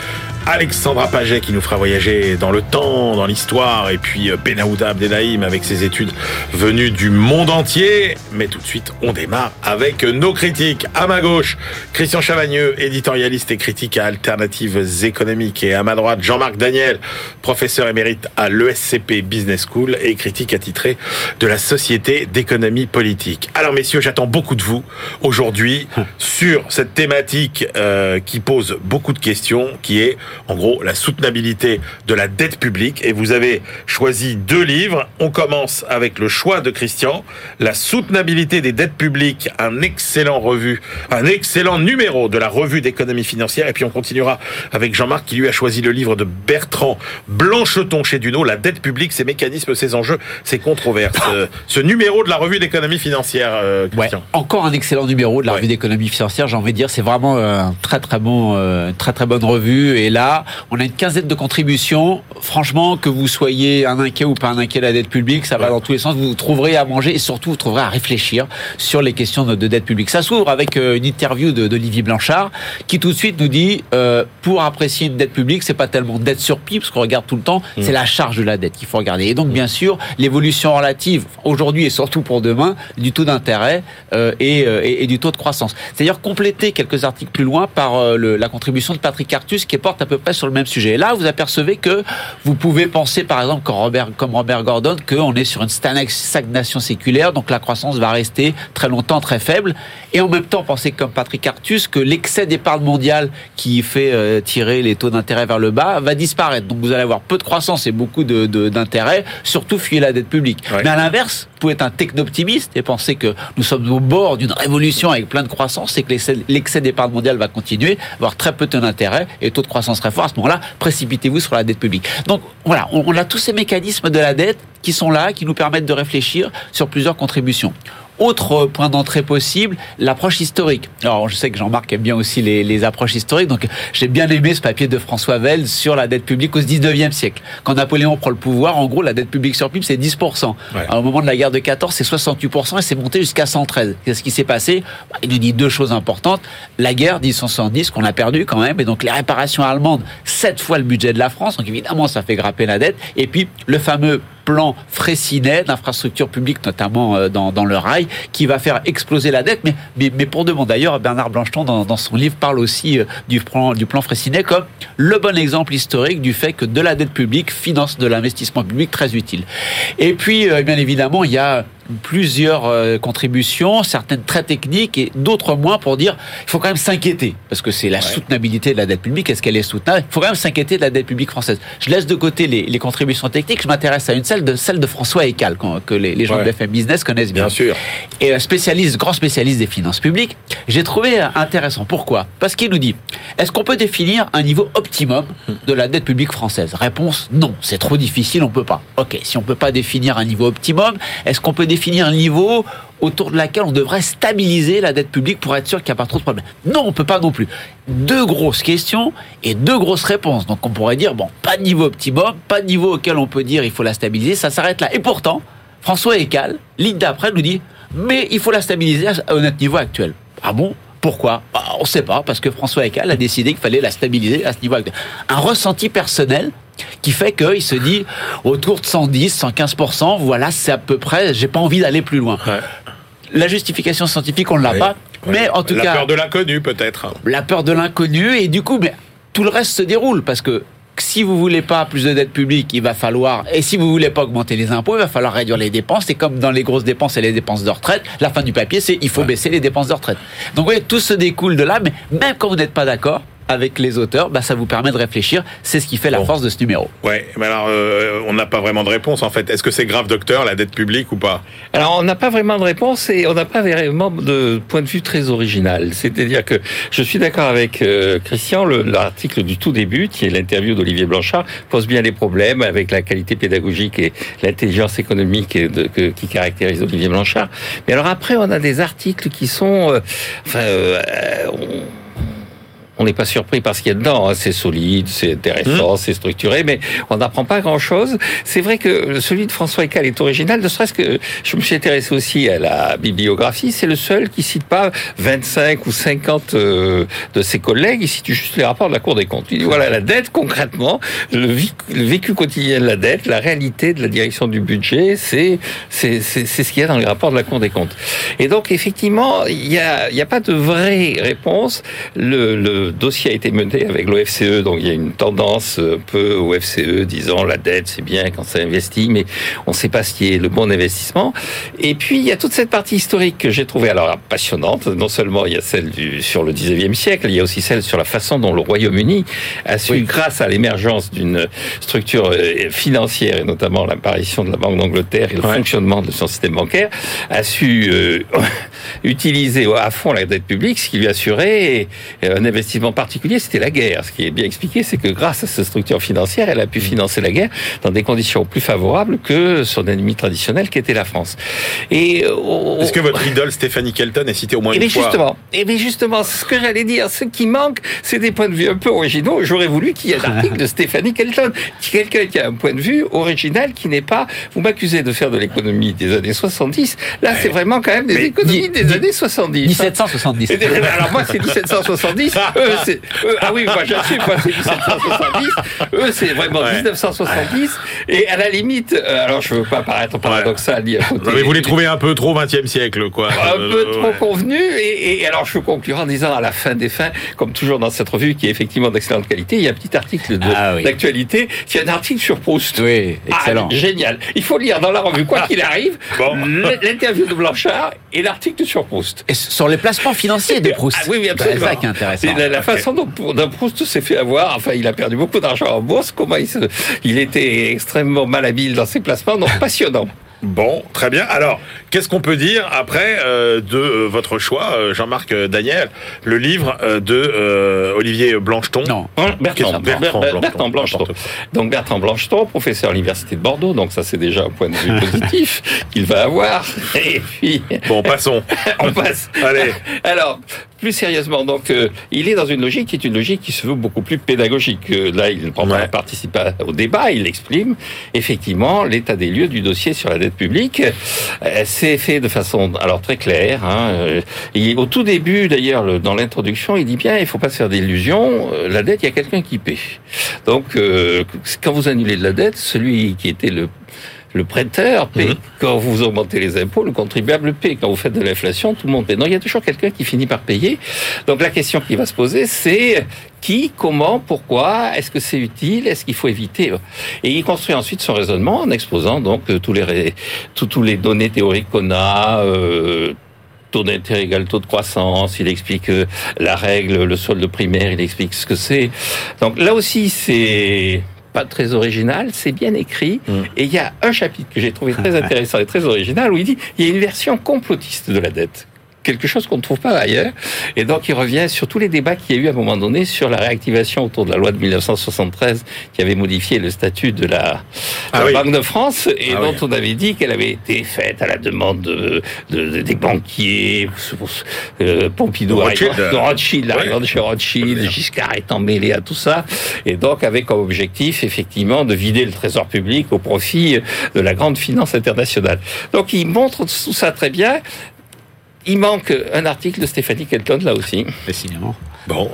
Alexandra Paget qui nous fera voyager dans le temps, dans l'histoire, et puis Benaouda Abdelhaim avec ses études venues du monde entier. Mais tout de suite, on démarre avec nos critiques. À ma gauche, Christian Chavagneux, éditorialiste et critique à Alternatives économiques. Et à ma droite, Jean-Marc Daniel, professeur émérite à l'ESCP Business School et critique attitré de la Société d'économie politique. Alors messieurs, j'attends beaucoup de vous aujourd'hui sur cette thématique euh, qui pose beaucoup de questions, qui est en gros la soutenabilité de la dette publique. Et vous avez choisi deux livres. On commence avec le choix de Christian, La soutenabilité des dettes publiques, un excellent revue, un excellent numéro de la revue d'économie financière. Et puis on continuera avec Jean-Marc qui lui a choisi le livre de Bertrand Blancheton chez Duno, La dette publique, ses mécanismes, ses enjeux, ses controverses. Euh, Ce numéro de la revue d'économie financière, euh, Christian. Ouais, encore un excellent numéro de la Ouais. revue d'économie financière, j'ai envie de dire, c'est vraiment euh, un très très bon, euh, très très bonne revue. Et là, on a une quinzaine de contributions. Franchement, que vous soyez un inquiet ou pas un inquiet de la dette publique, ça va dans tous les sens. Vous trouverez à manger et surtout vous trouverez à réfléchir sur les questions de, de dette publique. Ça s'ouvre avec euh, une interview de- d'Olivier Blanchard qui tout de suite nous dit euh, pour apprécier une dette publique, c'est pas tellement dette sur PIB, parce qu'on regarde tout le temps, c'est la charge de la dette qu'il faut regarder. Et donc bien sûr, l'évolution relative aujourd'hui et surtout pour demain du taux d'intérêt euh, et, et, et du taux de croissance. C'est-à-dire compléter quelques articles plus loin par euh, le- la contribution de Patrick Artus qui porte à peu près sur le même sujet. Et là, vous apercevez que vous pouvez penser, par exemple, comme Robert, comme Robert Gordon, qu'on est sur une stagna- stagnation séculaire, donc la croissance va rester très longtemps très faible. Et en même temps, pensez comme Patrick Artus que l'excès d'épargne mondiale qui fait euh, tirer les taux d'intérêt vers le bas va disparaître. Donc vous allez avoir peu de croissance et beaucoup de- de- d'intérêt, surtout fuyez la dette publique. Ouais. Mais à l'inverse, vous pouvez être un techno-optimiste et penser que nous sommes au bord d'une révolution avec plein de croissance et que l'excès- d'épargne mondiale va continuer, avoir très peu de taux d'intérêt et taux de croissance très fort. À ce moment-là, précipitez-vous sur la dette publique. Donc voilà, on, on a tous ces mécanismes de la dette qui sont là, qui nous permettent de réfléchir sur plusieurs contributions. Autre point d'entrée possible, l'approche historique. Alors, je sais que Jean-Marc aime bien aussi les, les approches historiques, donc j'ai bien aimé ce papier de François Veld sur la dette publique au 19e siècle. Quand Napoléon prend le pouvoir, en gros, la dette publique sur PIB, c'est 10%. Ouais. Alors, au moment de la guerre de 14, c'est 68% et c'est monté jusqu'à 113. Qu'est-ce qui s'est passé Bah, Il nous dit deux choses importantes. La guerre 1870 qu'on a perdu quand même, et donc les réparations allemandes, sept fois le budget de la France, donc évidemment ça fait grapper la dette. Et puis le fameux plan Fraissinet d'infrastructures publiques, notamment euh, dans, le rail, qui va faire exploser la dette. Mais, mais, pour de bon, d'ailleurs, Bernard Blancheton, dans, son livre, parle aussi euh, du plan, du plan comme le bon exemple historique du fait que de la dette publique finance de l'investissement public très utile. Et puis, euh, bien évidemment, il y a plusieurs euh, contributions, certaines très techniques et d'autres moins pour dire il faut quand même s'inquiéter parce que c'est la soutenabilité de la dette publique. Est-ce qu'elle est soutenable? Il faut quand même s'inquiéter de la dette publique française. Je laisse de côté les, les contributions techniques. Je m'intéresse à une celle de celle de François Ecal qu'on- que les, les gens Ouais. de BFM Business connaissent bien. Bien sûr. Et un spécialiste, grand spécialiste des finances publiques, j'ai trouvé euh, intéressant. Pourquoi? Parce qu'il nous dit est-ce qu'on peut définir un niveau optimum de la dette publique française? Réponse non, c'est trop difficile, on peut pas. Ok, si on peut pas définir un niveau optimum, est-ce qu'on peut définir un niveau autour de laquelle on devrait stabiliser la dette publique pour être sûr qu'il n'y a pas trop de problèmes Non, on peut pas non plus. Deux grosses questions et deux grosses réponses. Donc on pourrait dire bon, pas de niveau optimum, pas de niveau auquel on peut dire il faut la stabiliser, ça s'arrête là. Et pourtant, François Ecal, ligne d'après, nous dit mais il faut la stabiliser à notre niveau actuel. Ah bon? Pourquoi? Bah, On ne sait pas, parce que François Ecal a décidé qu'il fallait la stabiliser à ce niveau actuel. Un ressenti personnel qui fait qu'il se dit autour de 110, 115%, voilà, c'est à peu près, j'ai pas envie d'aller plus loin. La justification scientifique, on ne l'a Oui. pas, mais en tout la cas, peur de l'inconnu, peut-être. la peur de l'inconnu, et du coup, mais tout le reste se déroule, parce que si vous voulez pas plus de dette publique, il va falloir, et si vous voulez pas augmenter les impôts, il va falloir réduire les dépenses. Et comme dans les grosses dépenses et les dépenses de retraite, la fin du papier, c'est il faut baisser les dépenses de retraite. Donc, vous voyez, tout se découle de là, mais même quand vous n'êtes pas d'accord avec les auteurs, bah, ça vous permet de réfléchir. C'est ce qui fait la Bon. force de ce numéro. Ouais, mais alors, euh, on n'a pas vraiment de réponse, en fait. Est-ce que c'est grave, docteur, la dette publique ou pas? Alors, on n'a pas vraiment de réponse et on n'a pas vraiment de point de vue très original. C'est-à-dire que je suis d'accord avec euh, Christian, le- l'article du tout début, qui est l'interview d'Olivier Blanchard, pose bien les problèmes avec la qualité pédagogique et l'intelligence économique et de- que- qui caractérise Olivier Blanchard. Mais alors après, on a des articles qui sont... euh, enfin, euh, on- on n'est pas surpris par ce qu'il y a dedans. hein. C'est solide, c'est intéressant, c'est structuré, mais on n'apprend pas grand-chose. C'est vrai que celui de François Ecal est original, ne serait-ce que je me suis intéressé aussi à la bibliographie. C'est le seul qui cite pas 25 ou 50 euh, de ses collègues. Il cite juste les rapports de la Cour des comptes. Il dit voilà la dette concrètement, le, vécu quotidien de la dette, la réalité de la direction du budget, c'est c'est ce qu'il y a dans les rapports de la Cour des comptes. Et donc effectivement, il y a y a pas de vraie réponse. Le, le dossier a été mené avec l'OFCE, donc il y a une tendance un peu au FCE disant la dette c'est bien quand ça investit, mais on ne sait pas ce qui est le bon investissement. Et puis il y a toute cette partie historique que j'ai trouvée alors passionnante. Non seulement il y a celle du, sur le 19e siècle, il y a aussi celle sur la façon dont le Royaume-Uni a su, grâce à l'émergence d'une structure euh, financière et notamment l'apparition de la Banque d'Angleterre et le fonctionnement de son système bancaire, a su euh, utiliser à fond la dette publique, ce qui lui assurait euh, un investissement particulier, c'était la guerre. Ce qui est bien expliqué, c'est que grâce à cette structure financière, elle a pu financer la guerre dans des conditions plus favorables que son ennemi traditionnel qui était la France. Et euh, Est-ce que votre idole Stéphanie Kelton est citée au moins et une fois justement, et bien justement, c'est ce que j'allais dire. Ce qui manque, c'est des points de vue un peu originaux. J'aurais voulu qu'il y ait un article de Stéphanie Kelton, quelqu'un qui a un point de vue original, qui n'est pas. Vous m'accusez de faire de l'économie des années 70. Là, c'est vraiment quand même des Mais économies des années 70. 1770. Et des- Alors moi, c'est 1770. Eux, c'est. ah oui, moi j'assume. Moi, c'est 1770. Eux, c'est vraiment 1970. Et à la limite, euh, alors je veux pas paraître paradoxal, ni à côté- Non, mais vous les trouvez un peu trop 20e siècle, quoi. un Euh, peu trop ouais. convenu. Et, et alors, je veux conclure en disant à la fin des fins, comme toujours dans cette revue qui est effectivement d'excellente qualité, il y a un petit article de- Ah oui. d'actualité. qui est un article sur Proust. Oui, excellent. Ah, génial. Il faut lire dans la revue, quoi qu'il arrive, l'interview de Blanchard et l'article sur Proust. Et sur les placements financiers de Proust. Ah oui, oui, C'est ça qui est intéressant. La, façon dont, dont Proust s'est fait avoir, enfin, il a perdu beaucoup d'argent en bourse, comment il, se- il était extrêmement malhabile dans ses placements, donc passionnant. Bon, très bien. Alors, qu'est-ce qu'on peut dire après euh, de euh, votre choix, euh, Jean-Marc euh, Daniel, le livre euh, de euh, Olivier Blancheton Non. Hein, Bertrand, Bertrand Ber- Ber- Blancheton. Bertrand Blancheton. N'importe Donc Bertrand Blancheton, professeur à l'université de Bordeaux, donc ça c'est déjà un point de vue positif qu'il va avoir. Et puis Bon, passons. on passe. Allez. Alors, plus sérieusement, donc euh, il est dans une logique qui est une logique qui se veut beaucoup plus pédagogique. Euh, là, il ne prend pas Ouais. participe pas au débat, il exprime effectivement l'état des lieux du dossier sur la dette publique. Euh, C'est fait de façon alors très claire. Hein. Euh, et au tout début, d'ailleurs, le- dans l'introduction, il dit bien, il faut pas se faire d'illusions. euh, La dette, il y a quelqu'un qui paie. Donc, euh, quand vous annulez de la dette, celui qui était le le prêteur paie. Mhm. Quand vous augmentez les impôts, le contribuable paie. Quand vous faites de l'inflation, tout le monde paie. Non, il y a toujours quelqu'un qui finit par payer. Donc la question qui va se poser, c'est qui, comment, pourquoi, est-ce que c'est utile, est-ce qu'il faut éviter Et il construit ensuite son raisonnement en exposant donc euh, tous les tous, tous les données théoriques qu'on a. Euh, taux d'intérêt égal taux de croissance, il explique euh, la règle, le solde primaire, il explique ce que c'est. Donc là aussi, c'est pas très original, c'est bien écrit. Mm. Et il y a un chapitre que j'ai trouvé très intéressant et très original où il dit il y a une version complotiste de la dette. Quelque chose qu'on ne trouve pas ailleurs. Et donc, il revient sur tous les débats qu'il y a eu à un moment donné sur la réactivation autour de la loi de 1973 qui avait modifié le statut de la, Ah la oui. Banque de France et Ah dont oui. on avait dit qu'elle avait été faite à la demande de, de- des banquiers, euh, Pompidou, De Rothschild. de Rothschild, de chez Rothschild, Giscard étant mêlé à tout ça, et donc avec comme objectif effectivement de vider le trésor public au profit de la grande finance internationale. Donc il montre tout ça très bien. Il manque un article de Stéphanie Kelton là aussi. Décidément. Bon,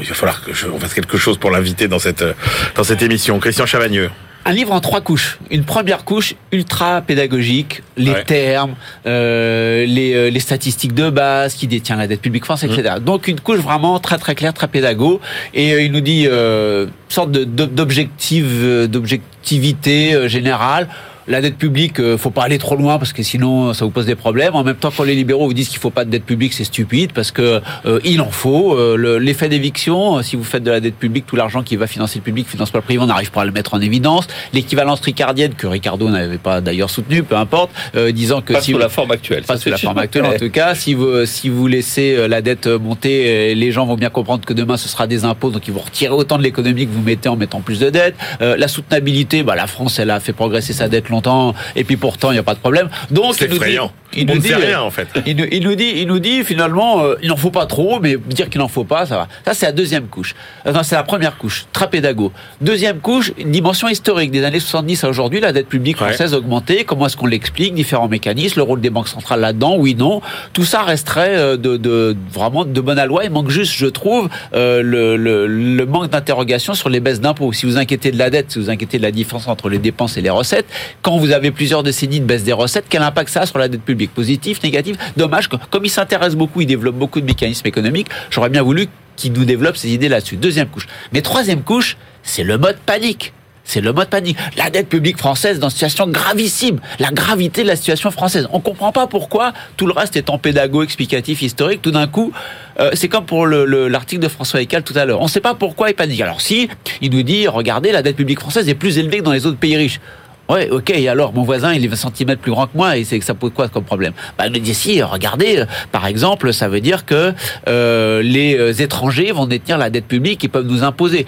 il va falloir que je on fasse quelque chose pour l'inviter dans cette, dans cette émission. Christian Chavagneux. Un livre en trois couches. Une première couche ultra pédagogique, les Ouais. termes, euh, les, euh, les statistiques de base, qui détient la dette publique française, etc. Donc une couche vraiment très très claire, très pédago. Et euh, il nous dit euh, une sorte d'objectivité euh, générale. La dette publique, euh, faut pas aller trop loin parce que sinon ça vous pose des problèmes. En même temps, quand les libéraux vous disent qu'il faut pas de dette publique, c'est stupide parce que euh, il en faut. Euh, le- L'effet d'éviction, euh, si vous faites de la dette publique, tout l'argent qui va financer le public finance pas le privé, on n'arrive pas à le mettre en évidence. L'équivalence ricardienne que Ricardo n'avait pas d'ailleurs soutenu, peu importe, euh, disant que Pas si sous vous- la forme actuelle. pas sous la forme actuelle en tout cas. Si vous si vous laissez euh, la dette monter, euh, les gens vont bien comprendre que demain ce sera des impôts, donc ils vont retirer autant de l'économie que vous mettez en mettant plus de dettes. Euh, la soutenabilité, bah la France elle a fait progresser sa dette longtemps et puis pourtant il n'y a pas de problème. Donc C'est il nous dit, effrayant. il On nous dit, rien en fait. il nous, il nous dit, il nous dit finalement, euh, il n'en faut pas trop, mais dire qu'il n'en faut pas, ça va. Ça, c'est la deuxième couche. Non, c'est la première couche, très pédago. Deuxième couche, une dimension historique. Des années 70 à aujourd'hui, la dette publique Ouais. française a augmenté. Comment est-ce qu'on l'explique? Différents mécanismes, le rôle des banques centrales là-dedans, oui, non. Tout ça resterait euh, de, de vraiment de bonne loi. Il manque juste, je trouve, euh, le, le, le manque d'interrogation sur les baisses d'impôts. Si vous inquiétez de la dette, si vous inquiétez de la différence entre les dépenses et les recettes, quand vous avez plusieurs décennies de baisse des recettes, quel impact ça a sur la dette publique? Positif, négatif? Dommage, comme il s'intéresse beaucoup, il développe beaucoup de mécanismes économiques, j'aurais bien voulu qu'il nous développe ces idées là-dessus. Deuxième couche. Mais troisième couche, c'est le mode panique. C'est le mode panique. La dette publique française dans une situation gravissime. La gravité de la situation française. On comprend pas pourquoi tout le reste étant pédago, explicatif, historique, tout d'un coup, euh, c'est comme pour le- le- l'article de François Ecal tout à l'heure. On ne sait pas pourquoi il panique. Alors si, il nous dit, regardez, la dette publique française est plus élevée que dans les autres pays riches. Ouais, ok, et alors mon voisin il est 20 cm plus grand que moi et c'est que ça pose quoi comme problème? Bah nous dit si, regardez, euh, par exemple, ça veut dire que euh, les euh, étrangers vont détenir la dette publique et peuvent nous imposer.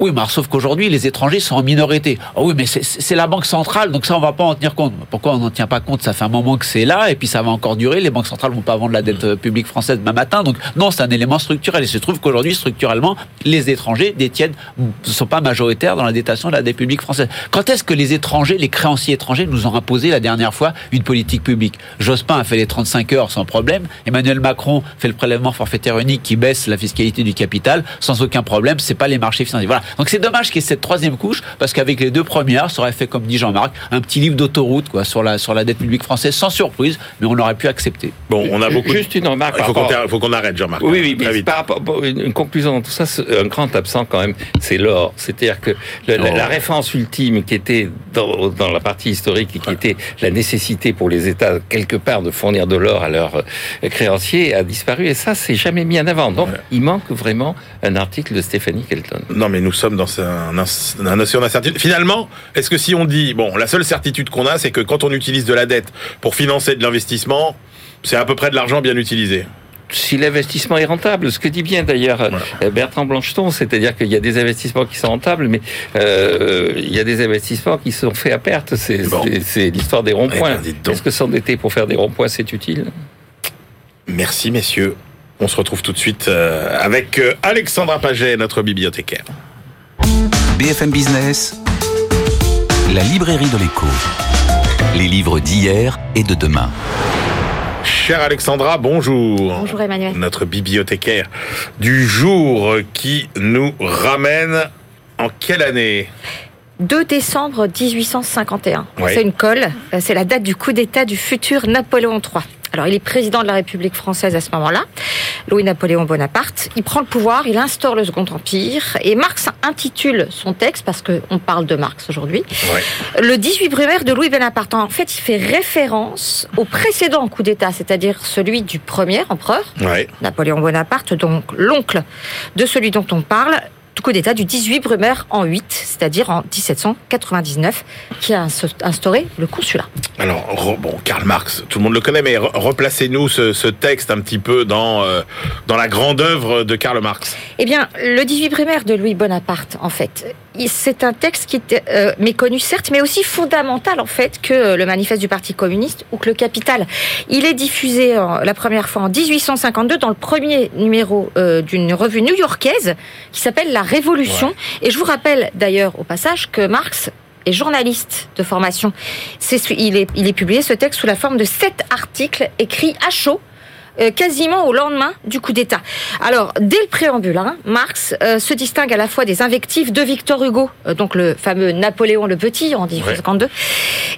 Oui, mais alors, sauf qu'aujourd'hui, les étrangers sont en minorité. Ah oui, mais c'est- la banque centrale, donc ça, on va pas en tenir compte. Pourquoi on n'en tient pas compte? Ça fait un moment que c'est là, et puis ça va encore durer. Les banques centrales vont pas vendre la dette euh, publique française demain matin. Donc non, c'est un élément structurel. Et il se trouve qu'aujourd'hui, structurellement, les étrangers détiennent, ne sont pas majoritaires dans la détention de la dette publique française. Quand est-ce que les étrangers, les créanciers étrangers, nous ont imposé la dernière fois une politique publique? Jospin a fait les 35 heures sans problème. Emmanuel Macron fait le prélèvement forfaitaire unique qui baisse la fiscalité du capital sans aucun problème. C'est pas les marchés financiers. Voilà. Donc c'est dommage qu'il y ait cette troisième couche parce qu'avec les deux premières, ça aurait fait, comme dit Jean-Marc, un petit livre d'autoroute quoi sur la sur la dette publique française sans surprise, mais on aurait pu accepter. Bon, on a beaucoup. Juste une remarque. Il faut qu'on rapport- ter- faut qu'on arrête, Jean-Marc. Oui, oui, Très mais vite. par rapport, une conclusion dans tout ça, c'est un grand absent quand même, c'est l'or. C'est-à-dire que le- la, la référence ultime qui était dans, dans la partie historique et qui était la nécessité pour les États quelque part de fournir de l'or à leurs euh, créanciers a disparu et ça, c'est jamais mis en avant. Donc, il manque vraiment un article de Stéphanie Kelton. Non, mais nous, sommes dans un, un, océan d'incertitude. Finalement, est-ce que si on dit, bon, la seule certitude qu'on a, c'est que quand on utilise de la dette pour financer de l'investissement, c'est à peu près de l'argent bien utilisé? Si l'investissement est rentable, ce que dit bien d'ailleurs euh, Bertrand Blancheton, c'est-à-dire qu'il y a des investissements qui sont rentables, mais euh, il y a des investissements qui sont faits à perte. C'est l'histoire des ronds-points. Eh ben, Est-ce que s'endetter pour faire des ronds-points, c'est utile? Merci messieurs. On se retrouve tout de suite euh, avec Alexandra Paget, notre bibliothécaire. BFM Business, la librairie de l'écho. Les livres d'hier et de demain. Chère Alexandra, bonjour. Bonjour Emmanuel. Notre bibliothécaire du jour qui nous ramène en quelle année? 2 décembre 1851. Ouais. C'est une colle. Euh, C'est la date du coup d'État du futur Napoléon III. Alors, il est président de la République française à ce moment-là, Louis-Napoléon Bonaparte. Il prend le pouvoir, il instaure le Second Empire, et Marx intitule son texte, parce qu'on parle de Marx aujourd'hui, le 18 brumaire de Louis Bonaparte. En fait, il fait référence au précédent coup d'État, c'est-à-dire celui du premier empereur, Ouais. Napoléon Bonaparte, donc l'oncle de celui dont on parle, du coup d'État du 18 Brumaire en 8, c'est-à-dire en 1799, qui a instauré le consulat. Alors, bon, Karl Marx, tout le monde le connaît, mais re- replacez-nous ce, ce texte un petit peu dans, euh, dans la grande œuvre de Karl Marx. Eh bien, le 18 Brumaire de Louis Bonaparte, en fait, c'est un texte qui est euh, méconnu, certes, mais aussi fondamental, en fait, que le manifeste du Parti communiste ou que le Capital. Il est diffusé euh, la première fois en 1852 dans le premier numéro euh, d'une revue new-yorkaise qui s'appelle La Révolution. Et je vous rappelle d'ailleurs au passage que Marx est journaliste de formation. Il, est, il est publié ce texte sous la forme de sept articles écrits à chaud quasiment au lendemain du coup d'État. Alors, dès le préambule, hein, Marx euh, se distingue à la fois des invectives de Victor Hugo, euh, donc le fameux Napoléon le Petit en 1852,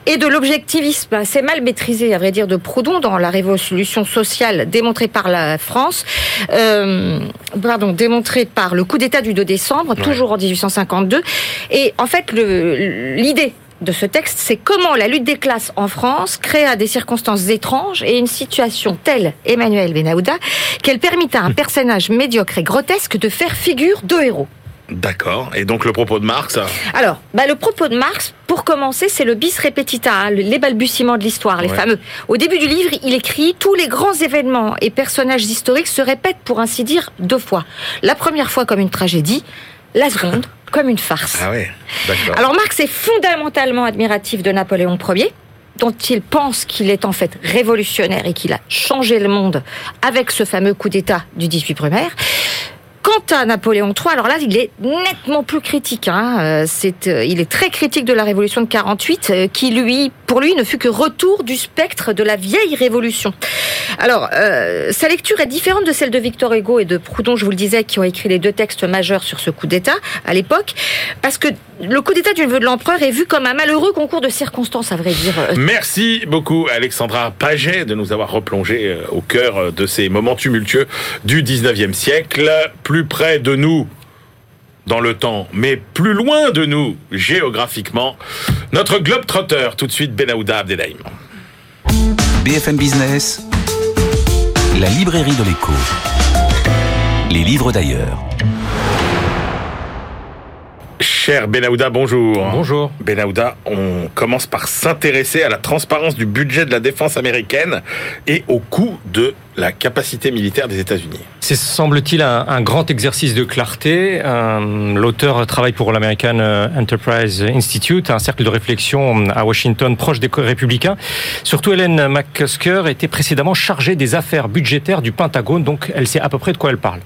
et de l'objectivisme assez mal maîtrisé, à vrai dire, de Proudhon dans la révolution sociale démontrée par la France, euh, pardon, démontrée par le coup d'État du 2 décembre, toujours en 1852. Et en fait, l'idée de ce texte, c'est comment la lutte des classes en France créa des circonstances étranges et une situation telle, Emmanuel Benahouda, qu'elle permit à un personnage médiocre et grotesque de faire figure de héros. D'accord. Et donc le propos de Marx Alors, bah, le propos de Marx, pour commencer, c'est le bis repetita, hein, le- les balbutiements de l'histoire, les Ouais. fameux. Au début du livre, il écrit tous les grands événements et personnages historiques se répètent pour ainsi dire deux fois. La première fois comme une tragédie, la seconde comme une farce. Ah ouais, d'accord. Alors Marx est fondamentalement admiratif de Napoléon Ier dont il pense qu'il est en fait révolutionnaire et qu'il a changé le monde avec ce fameux coup d'État du 18 Brumaire. Quant à Napoléon III, alors là, il est nettement plus critique. Hein. Euh, euh, il est très critique de la Révolution de 48, euh, qui lui, pour lui, ne fut que retour du spectre de la vieille Révolution. Alors, sa lecture est différente de celle de Victor Hugo et de Proudhon, je vous le disais, qui ont écrit les deux textes majeurs sur ce coup d'État à l'époque, parce que le coup d'État du neveu de l'empereur est vu comme un malheureux concours de circonstances, à vrai dire. Merci beaucoup Alexandra Paget de nous avoir replongé au cœur de ces moments tumultueux du 19e siècle, près de nous dans le temps, mais plus loin de nous géographiquement. Notre globe trotteur, tout de suite Benahouda Abdelhaim. BFM Business, la librairie de l'écho. Les livres d'ailleurs. Cher Benahouda, bonjour. Bonjour. Benahouda, on commence par s'intéresser à la transparence du budget de la défense américaine et au coût de la capacité militaire des États-Unis. C'est semble-t-il un, grand exercice de clarté. Euh, L'auteur travaille pour l'American euh, Enterprise Institute, un cercle de réflexion à Washington proche des républicains. Surtout Hélène McCusker était précédemment chargée des affaires budgétaires du Pentagone, donc elle sait à peu près de quoi elle parle.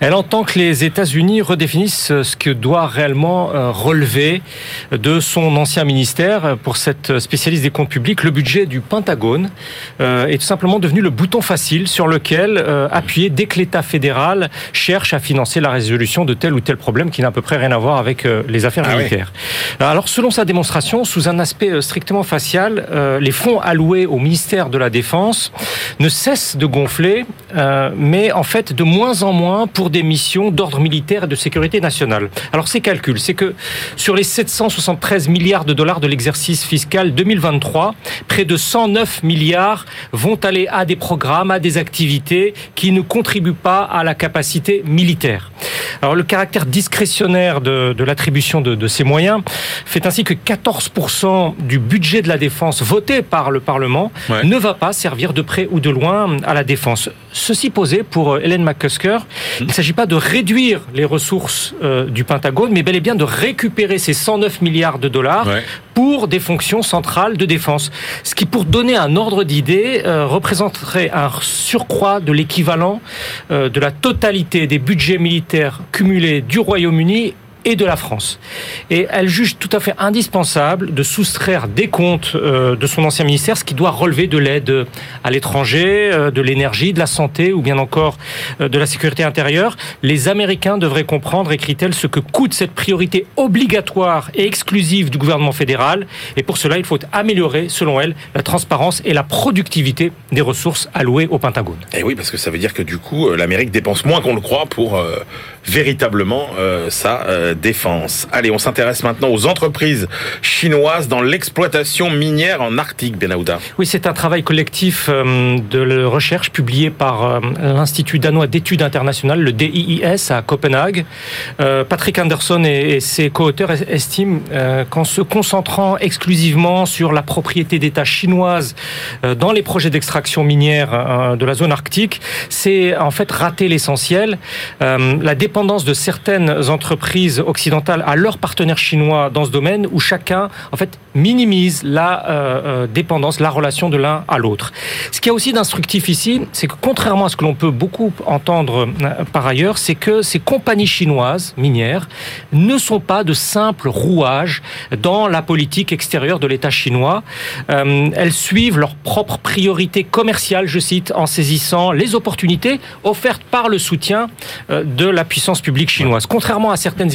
Elle entend que les États-Unis redéfinissent ce que doit réellement euh, relever de son ancien ministère. Pour cette spécialiste des comptes publics, le budget du Pentagone euh, est tout simplement devenu le bouton facile sur lequel euh, appuyer que l'État fédéral cherche à financer la résolution de tel ou tel problème qui n'a à peu près rien à voir avec euh, les affaires Ah militaires. Alors, selon sa démonstration, sous un aspect euh, strictement facial, euh, les fonds alloués au ministère de la Défense ne cessent de gonfler, euh, mais en fait de moins en moins pour des missions d'ordre militaire et de sécurité nationale. Alors, ces calculs, c'est que sur les 773 milliards de dollars de l'exercice fiscal 2023, près de 109 milliards vont aller à des programmes, à des activités qui ne contribuent pas à la capacité militaire. Alors le caractère discrétionnaire de, de l'attribution de, de, ces moyens fait ainsi que 14% du budget de la défense voté par le Parlement ouais. ne va pas servir de près ou de loin à la défense. Ceci posé pour Hélène McCusker, il ne s'agit pas de réduire les ressources euh, du Pentagone, mais bel et bien de récupérer ces 109 milliards de dollars ouais. Pour des fonctions centrales de défense. Ce qui, pour donner un ordre d'idée, euh, représenterait un surcroît de l'équivalent euh, de la totalité des budgets militaires cumulés du Royaume-Uni et de la France. Et elle juge tout à fait indispensable de soustraire des comptes euh, de son ancien ministère ce qui doit relever de l'aide à l'étranger, euh, de l'énergie, de la santé ou bien encore euh, de la sécurité intérieure. Les Américains devraient comprendre, écrit-elle, ce que coûte cette priorité obligatoire et exclusive du gouvernement fédéral. Et pour cela, il faut améliorer, selon elle, la transparence et la productivité des ressources allouées au Pentagone. Et oui, parce que ça veut dire que du coup, l'Amérique dépense moins qu'on le croit pour euh, véritablement euh, sa euh, défense. Allez, on s'intéresse maintenant aux entreprises chinoises dans l'exploitation minière en Arctique, Benahouda. Oui, c'est un travail collectif euh, de recherche publié par euh, l'Institut danois d'études internationales, le DIIS, à Copenhague. Euh, Patrick Anderson et, ses co-auteurs estiment qu'en se concentrant exclusivement sur la propriété d'État chinoise dans les projets d'extraction minière de la zone arctique, c'est en fait rater l'essentiel. la dépendance de certaines entreprises occidentales à leurs partenaires chinois dans ce domaine où chacun en fait minimise la euh, dépendance, la relation de l'un à l'autre. Ce qui est aussi d'instructif ici, c'est que contrairement à ce que l'on peut beaucoup entendre euh, par ailleurs, c'est que ces compagnies chinoises minières ne sont pas de simples rouages dans la politique extérieure de l'État chinois. Euh, elles suivent leurs propres priorités commerciales, je cite, en saisissant les opportunités offertes par le soutien euh, de la puissance publique chinoise. Contrairement à certaines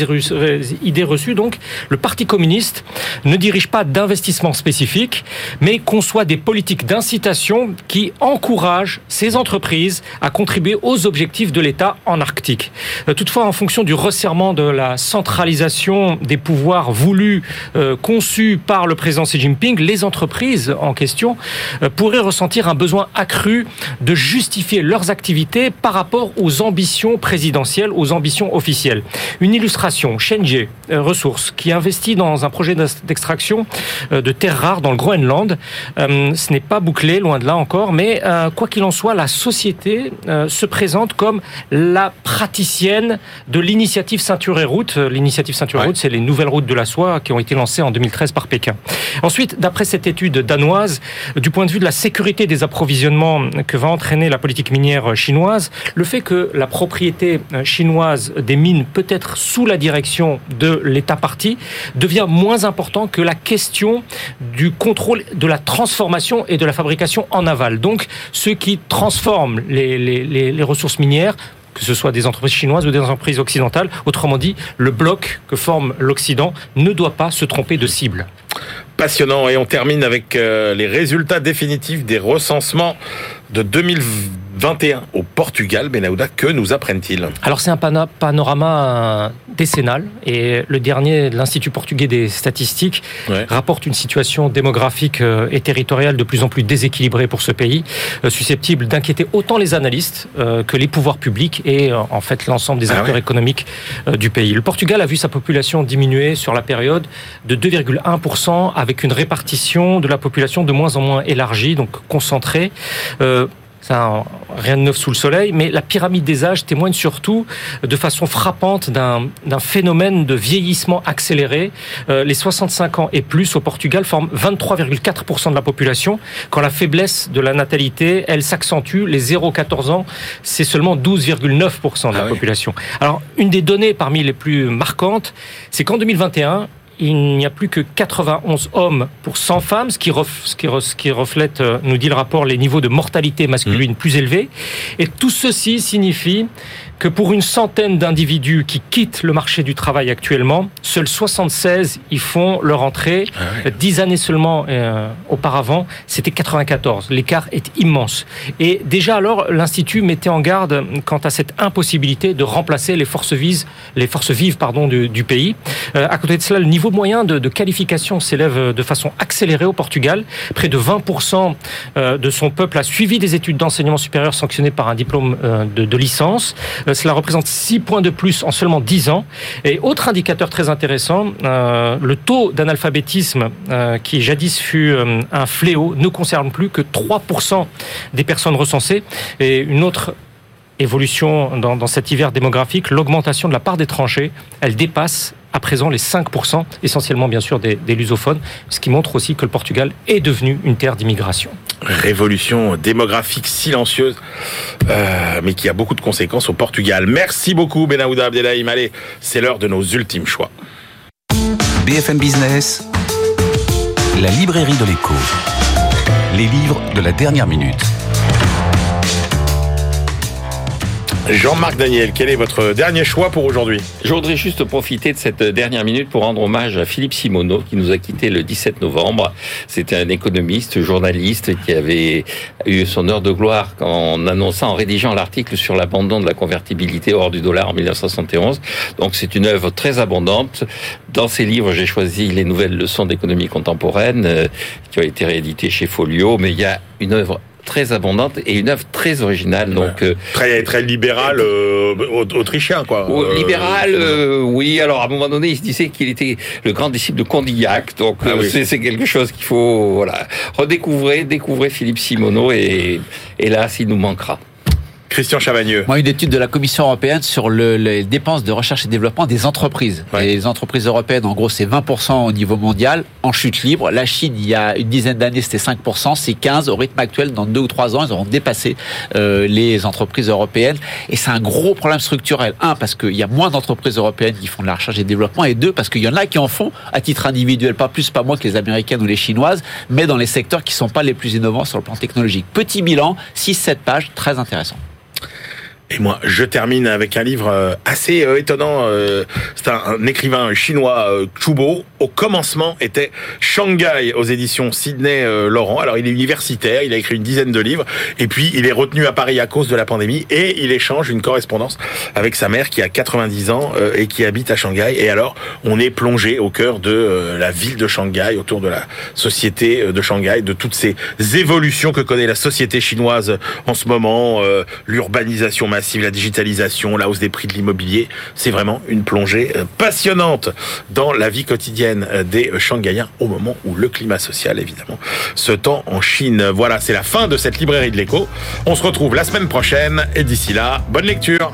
idées reçues, donc, le Parti communiste ne dirige pas d'investissement spécifique, mais conçoit des politiques d'incitation qui encouragent ces entreprises à contribuer aux objectifs de l'État en Arctique. Euh, toutefois, en fonction du resserrement de la centralisation des pouvoirs voulus, euh, conçus par le président Xi Jinping, les entreprises en question euh, pourraient ressentir un besoin accru de justifier leurs activités par rapport aux ambitions présidentielles, aux ambitions officielles. Une illustration, Shenji euh, Ressources, qui investit dans un projet d'extraction euh, de terres rares dans le Groenland. Euh, ce n'est pas bouclé, loin de là encore, mais euh, quoi qu'il en soit, la société se présente comme la praticienne de l'initiative Ceinture et Route. L'initiative Ceinture et Route, c'est les nouvelles routes de la soie qui ont été lancées en 2013 par Pékin. Ensuite, d'après cette étude danoise, du point de vue de la sécurité des approvisionnements que va entraîner la politique minière chinoise, le fait que la propriété chinoise des mines peut être sous la direction de l'État parti devient moins important que la question du contrôle de la transformation et de la fabrication en aval. Donc, ceux qui transforment les ressources minières que ce soit des entreprises chinoises ou des entreprises occidentales. Autrement dit, le bloc que forme l'Occident ne doit pas se tromper de cible. Passionnant. Et on termine avec euh, les résultats définitifs des recensements de 2021 au Portugal. Benahouda, que nous apprennent-ils? Alors c'est un panorama décennal et le dernier de l'Institut portugais des statistiques ouais. rapporte une situation démographique euh, et territoriale de plus en plus déséquilibrée pour ce pays, euh, susceptible d'inquiéter autant les analystes euh, que les pouvoirs publics et en fait l'ensemble des acteurs ah ouais. économiques du pays. Le Portugal a vu sa population diminuer sur la période de 2,1% avec une répartition de la population de moins en moins élargie, donc concentrée. Euh, ça, rien de neuf sous le soleil, mais la pyramide des âges témoigne surtout de façon frappante d'un phénomène de vieillissement accéléré. Euh, les 65 ans et plus au Portugal forment 23,4% de la population, quand la faiblesse de la natalité, elle s'accentue. Les 0-14 ans, c'est seulement 12,9% de la ah population. Alors, une des données parmi les plus marquantes, c'est qu'en 2021, il n'y a plus que 91 hommes pour 100 femmes, ce qui, ref, ce qui, ce qui reflète, euh, nous dit le rapport, les niveaux de mortalité masculine mmh. plus élevés. Et tout ceci signifie que pour une centaine d'individus qui quittent le marché du travail actuellement, seuls 76 y font leur entrée. Ah oui. 10 années seulement euh, auparavant, c'était 94. L'écart est immense. Et déjà alors, l'Institut mettait en garde quant à cette impossibilité de remplacer les forces vives, les forces vives pardon, du, du pays. Euh, à côté de cela, le niveau moyen de, de qualification s'élève de façon accélérée au Portugal. Près de 20% euh, de son peuple a suivi des études d'enseignement supérieur sanctionnées par un diplôme euh, de, de licence. Euh, Cela représente 6 points de plus en seulement 10 ans. Et autre indicateur très intéressant, euh, le taux d'analphabétisme euh, qui jadis fut un fléau ne concerne plus que 3% des personnes recensées. Et une autre évolution dans, dans cet hiver démographique, l'augmentation de la part d'étrangers, elle dépasse à présent les 5%, essentiellement bien sûr des, des lusophones, ce qui montre aussi que le Portugal est devenu une terre d'immigration. Révolution démographique silencieuse, euh, mais qui a beaucoup de conséquences au Portugal. Merci beaucoup Benahouda Abdelhaim. Allez, c'est l'heure de nos ultimes choix. BFM Business, la librairie de l'écho. Les livres de la dernière minute. Jean-Marc Daniel, quel est votre dernier choix pour aujourd'hui Je voudrais juste profiter de cette dernière minute pour rendre hommage à Philippe Simoneau qui nous a quitté le 17 novembre. C'était un économiste, journaliste qui avait eu son heure de gloire en annonçant, en rédigeant l'article sur l'abandon de la convertibilité hors du dollar en 1971. Donc c'est une œuvre très abondante. Dans ses livres, j'ai choisi les nouvelles leçons d'économie contemporaine euh, qui ont été rééditées chez Folio, mais il y a une œuvre très abondante et une œuvre très originale. Donc euh, très très libéral euh, autrichien quoi. Euh, libéral, euh, oui. Alors à un moment donné, il se disait qu'il était le grand disciple de Condillac. Donc Ah oui. c'est c'est quelque chose qu'il faut voilà redécouvrir, découvrir Philippe Simoneau et hélas il nous manquera. Christian Chavagneux. Moi, une étude de la Commission européenne sur le- les dépenses de recherche et développement des entreprises. Et les entreprises européennes, en gros, c'est 20% au niveau mondial, en chute libre. La Chine, il y a une dizaine d'années, c'était 5%, c'est 15%. Au rythme actuel, dans deux ou trois ans, ils auront dépassé euh, les entreprises européennes. Et c'est un gros problème structurel. Un, parce qu'il y a moins d'entreprises européennes qui font de la recherche et développement. Et deux, parce qu'il y en a qui en font à titre individuel, pas plus, pas moins que les américaines ou les chinoises, mais dans les secteurs qui sont pas les plus innovants sur le plan technologique. Petit bilan, 6-7 pages, très intéressant. Et moi, je termine avec un livre euh, assez euh, étonnant. euh, C'est un, écrivain chinois, Chubo. Au commencement était Shanghai aux éditions Sydney Laurent. Alors, il est universitaire, il a écrit une dizaine de livres. Et puis, il est retenu à Paris à cause de la pandémie. Et il échange une correspondance avec sa mère qui a 90 ans et qui habite à Shanghai. Et alors, on est plongé au cœur de la ville de Shanghai, autour de la société de Shanghai, de toutes ces évolutions que connaît la société chinoise en ce moment, l'urbanisation la digitalisation, la hausse des prix de l'immobilier. C'est vraiment une plongée euh, passionnante dans la vie quotidienne euh, des Shanghaïens au moment où le climat social, évidemment, se tend en Chine. Voilà, c'est la fin de cette librairie de l'écho. On se retrouve la semaine prochaine et d'ici là, bonne lecture.